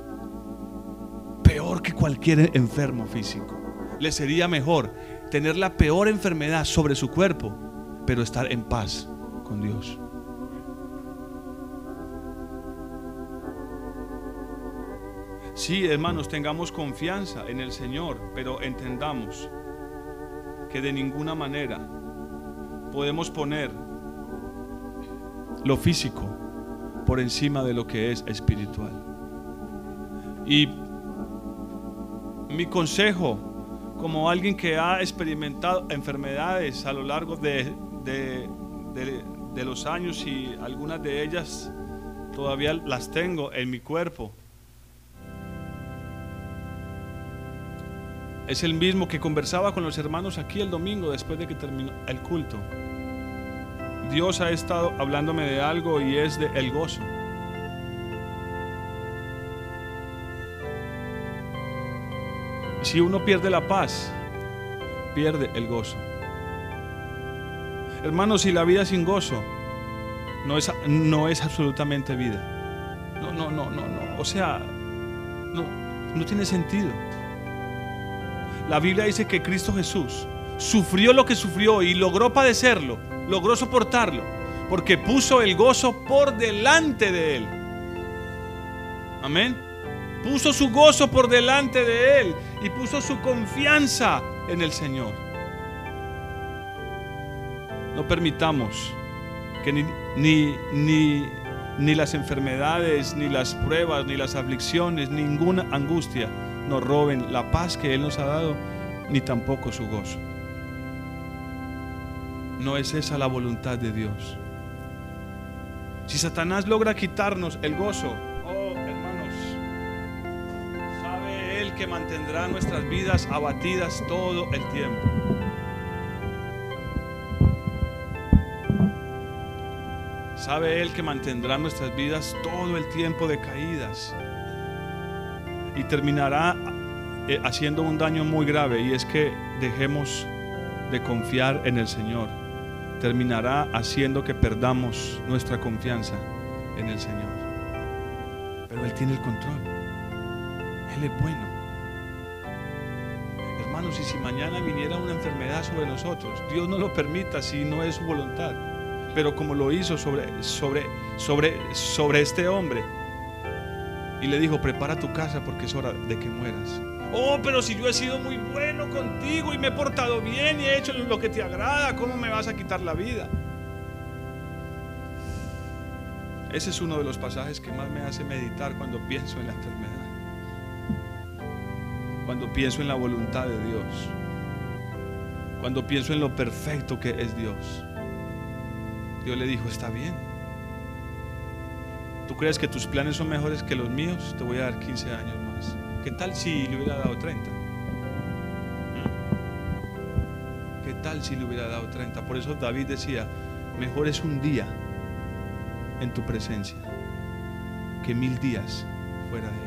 A: Peor que cualquier enfermo físico. Le sería mejor tener la peor enfermedad sobre su cuerpo, pero estar en paz con Dios. Sí, hermanos, tengamos confianza en el Señor, pero entendamos que de ninguna manera podemos poner lo físico por encima de lo que es espiritual. Y mi consejo, como alguien que ha experimentado enfermedades a lo largo de, de los años y algunas de ellas todavía las tengo en mi cuerpo, es el mismo que conversaba con los hermanos aquí el domingo después de que terminó el culto. Dios ha estado hablándome de algo y es de el gozo. Si uno pierde la paz, pierde el gozo. Hermanos, si la vida sin gozo no es, no es absolutamente vida. No, no, no, no, no. O sea, no, no tiene sentido. La Biblia dice que Cristo Jesús sufrió lo que sufrió y logró padecerlo, logró soportarlo, porque puso el gozo por delante de él. Amén. Puso su gozo por delante de él y puso su confianza en el Señor. No permitamos que ni, ni, ni, ni las enfermedades, ni las pruebas, ni las aflicciones, ninguna angustia nos roben la paz que Él nos ha dado, ni tampoco su gozo. No es esa la voluntad de Dios. Si Satanás logra quitarnos el gozo, oh hermanos, sabe Él que mantendrá nuestras vidas abatidas todo el tiempo. Sabe Él que mantendrá nuestras vidas todo el tiempo de caídas y terminará eh, haciendo un daño muy grave y es que dejemos de confiar en el Señor. Terminará haciendo que perdamos nuestra confianza en el Señor. Pero Él tiene el control. Él es bueno. Hermanos, y si mañana viniera una enfermedad sobre nosotros, Dios no lo permita si no es su voluntad. Pero como lo hizo sobre, sobre, sobre, sobre este hombre, y le dijo, prepara tu casa porque es hora de que mueras. Oh, pero si yo he sido muy bueno contigo y me he portado bien y he hecho lo que te agrada, ¿cómo me vas a quitar la vida? Ese es uno de los pasajes que más me hace meditar cuando pienso en la enfermedad. Cuando pienso en la voluntad de Dios. Cuando pienso en lo perfecto que es Dios. Dios le dijo, está bien. ¿Tú crees que tus planes son mejores que los míos? Te voy a dar 15 años más. ¿Qué tal si le hubiera dado 30? ¿Qué tal si le hubiera dado 30? Por eso David decía, mejor es un día en tu presencia que mil días fuera de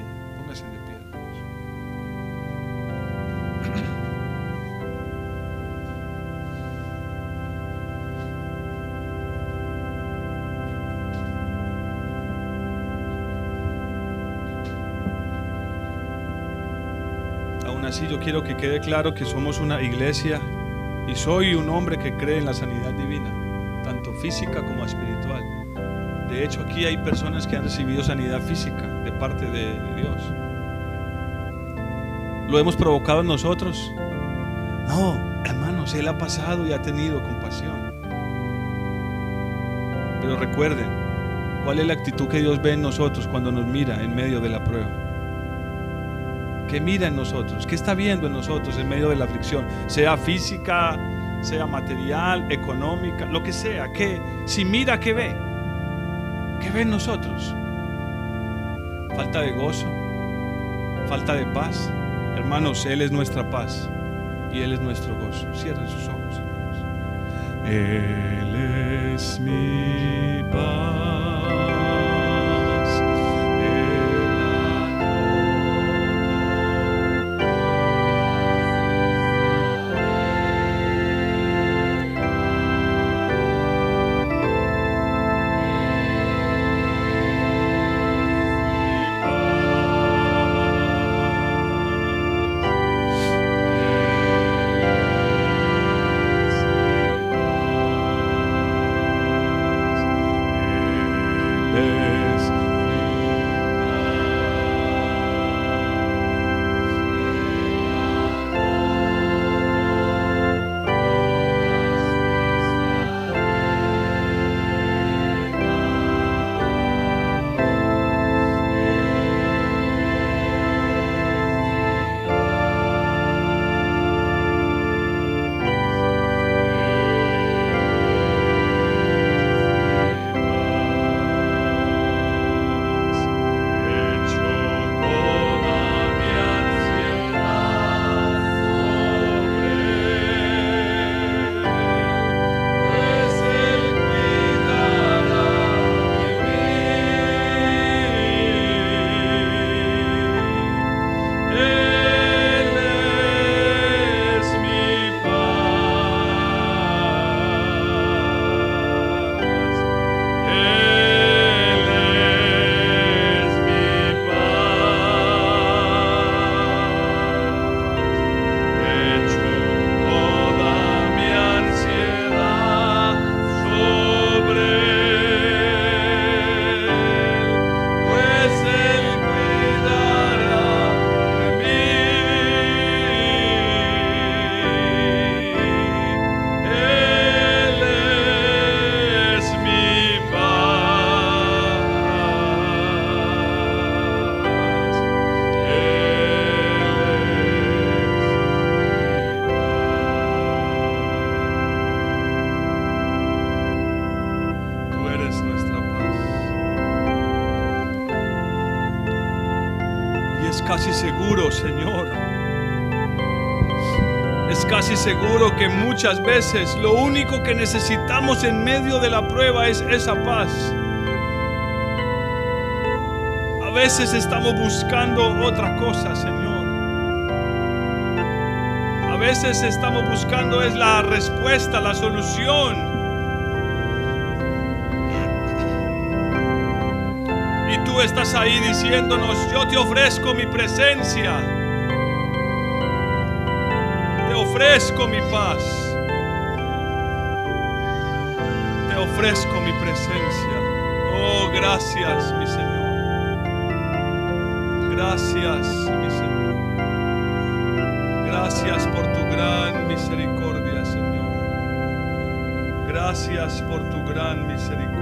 A: quiero que quede claro que somos una iglesia y soy un hombre que cree en la sanidad divina, tanto física como espiritual. De hecho, aquí hay personas que han recibido sanidad física de parte de Dios. ¿Lo hemos provocado nosotros? No, hermanos, Él ha pasado y ha tenido compasión. Pero recuerden, ¿cuál es la actitud que Dios ve en nosotros cuando nos mira en medio de la prueba? ¿Qué mira en nosotros? ¿Qué está viendo en nosotros en medio de la aflicción? Sea física, sea material, económica, lo que sea. Que si mira, ¿qué ve? ¿Qué ve en nosotros? Falta de gozo, falta de paz. Hermanos, Él es nuestra paz y Él es nuestro gozo. Cierren sus ojos, hermanos. Él es mi paz. Muchas veces lo único que necesitamos en medio de la prueba es esa paz. A veces estamos buscando otra cosa, Señor. A veces estamos buscando es la respuesta, la solución. Y tú estás ahí diciéndonos, yo te ofrezco mi presencia. Te ofrezco mi paz. Ofrezco mi presencia. Oh, gracias, mi Señor. Gracias, mi Señor. Gracias por tu gran misericordia, Señor. Gracias por tu gran misericordia,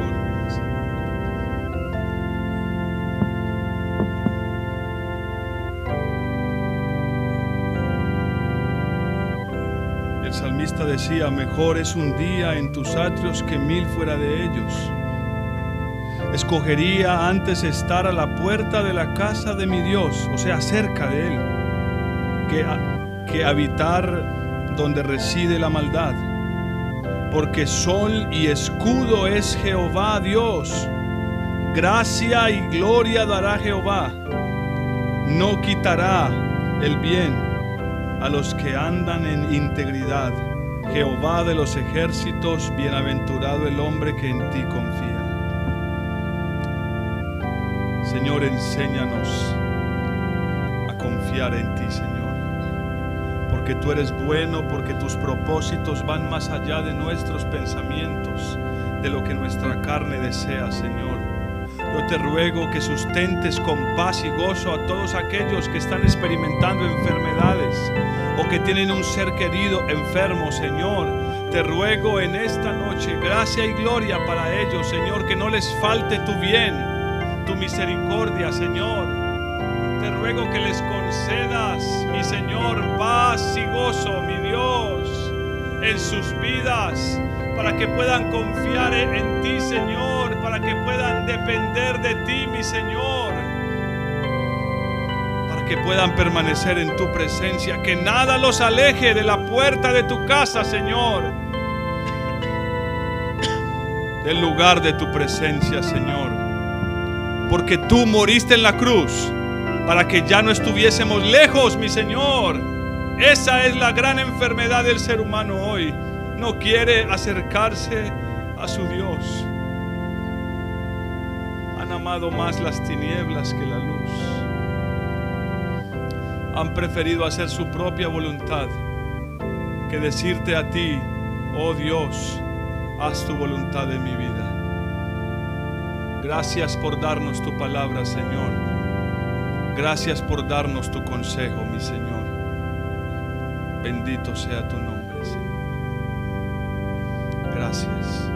B: decía, mejor es un día en tus atrios que mil fuera de ellos. Escogería antes estar a la puerta de la casa de mi Dios, o sea, cerca de Él, que, que habitar donde reside la maldad. Porque sol y escudo es Jehová Dios. Gracia y gloria dará Jehová. No quitará el bien a los que andan en integridad. Jehová de los ejércitos, bienaventurado el hombre que en ti confía. Señor, enséñanos a confiar en ti, Señor. Porque tú eres bueno, porque tus propósitos van más allá de nuestros pensamientos, de lo que nuestra carne desea, Señor. Yo te ruego que sustentes con paz y gozo a todos aquellos que están experimentando enfermedades o que tienen un ser querido enfermo, Señor. Te ruego en esta noche gracia y gloria para ellos, Señor, que no les falte tu bien tu misericordia, Señor. Te ruego que les concedas, mi Señor, paz y gozo, mi Dios, en sus vidas, para que puedan confiar en ti, Señor, para que puedan depender de ti, mi Señor, para que puedan permanecer en tu presencia, que nada los aleje de la puerta de tu casa, Señor, del lugar de tu presencia, Señor porque tú moriste en la cruz para que ya no estuviésemos lejos, mi Señor. Esa es la gran enfermedad del ser humano hoy. No quiere acercarse a su Dios. Más las tinieblas que la luz. Han preferido hacer su propia voluntad que decirte a ti, oh Dios, haz tu voluntad en mi vida. Gracias por darnos tu palabra, Señor. Gracias por darnos tu consejo, mi Señor. Bendito sea tu nombre, Señor. Gracias.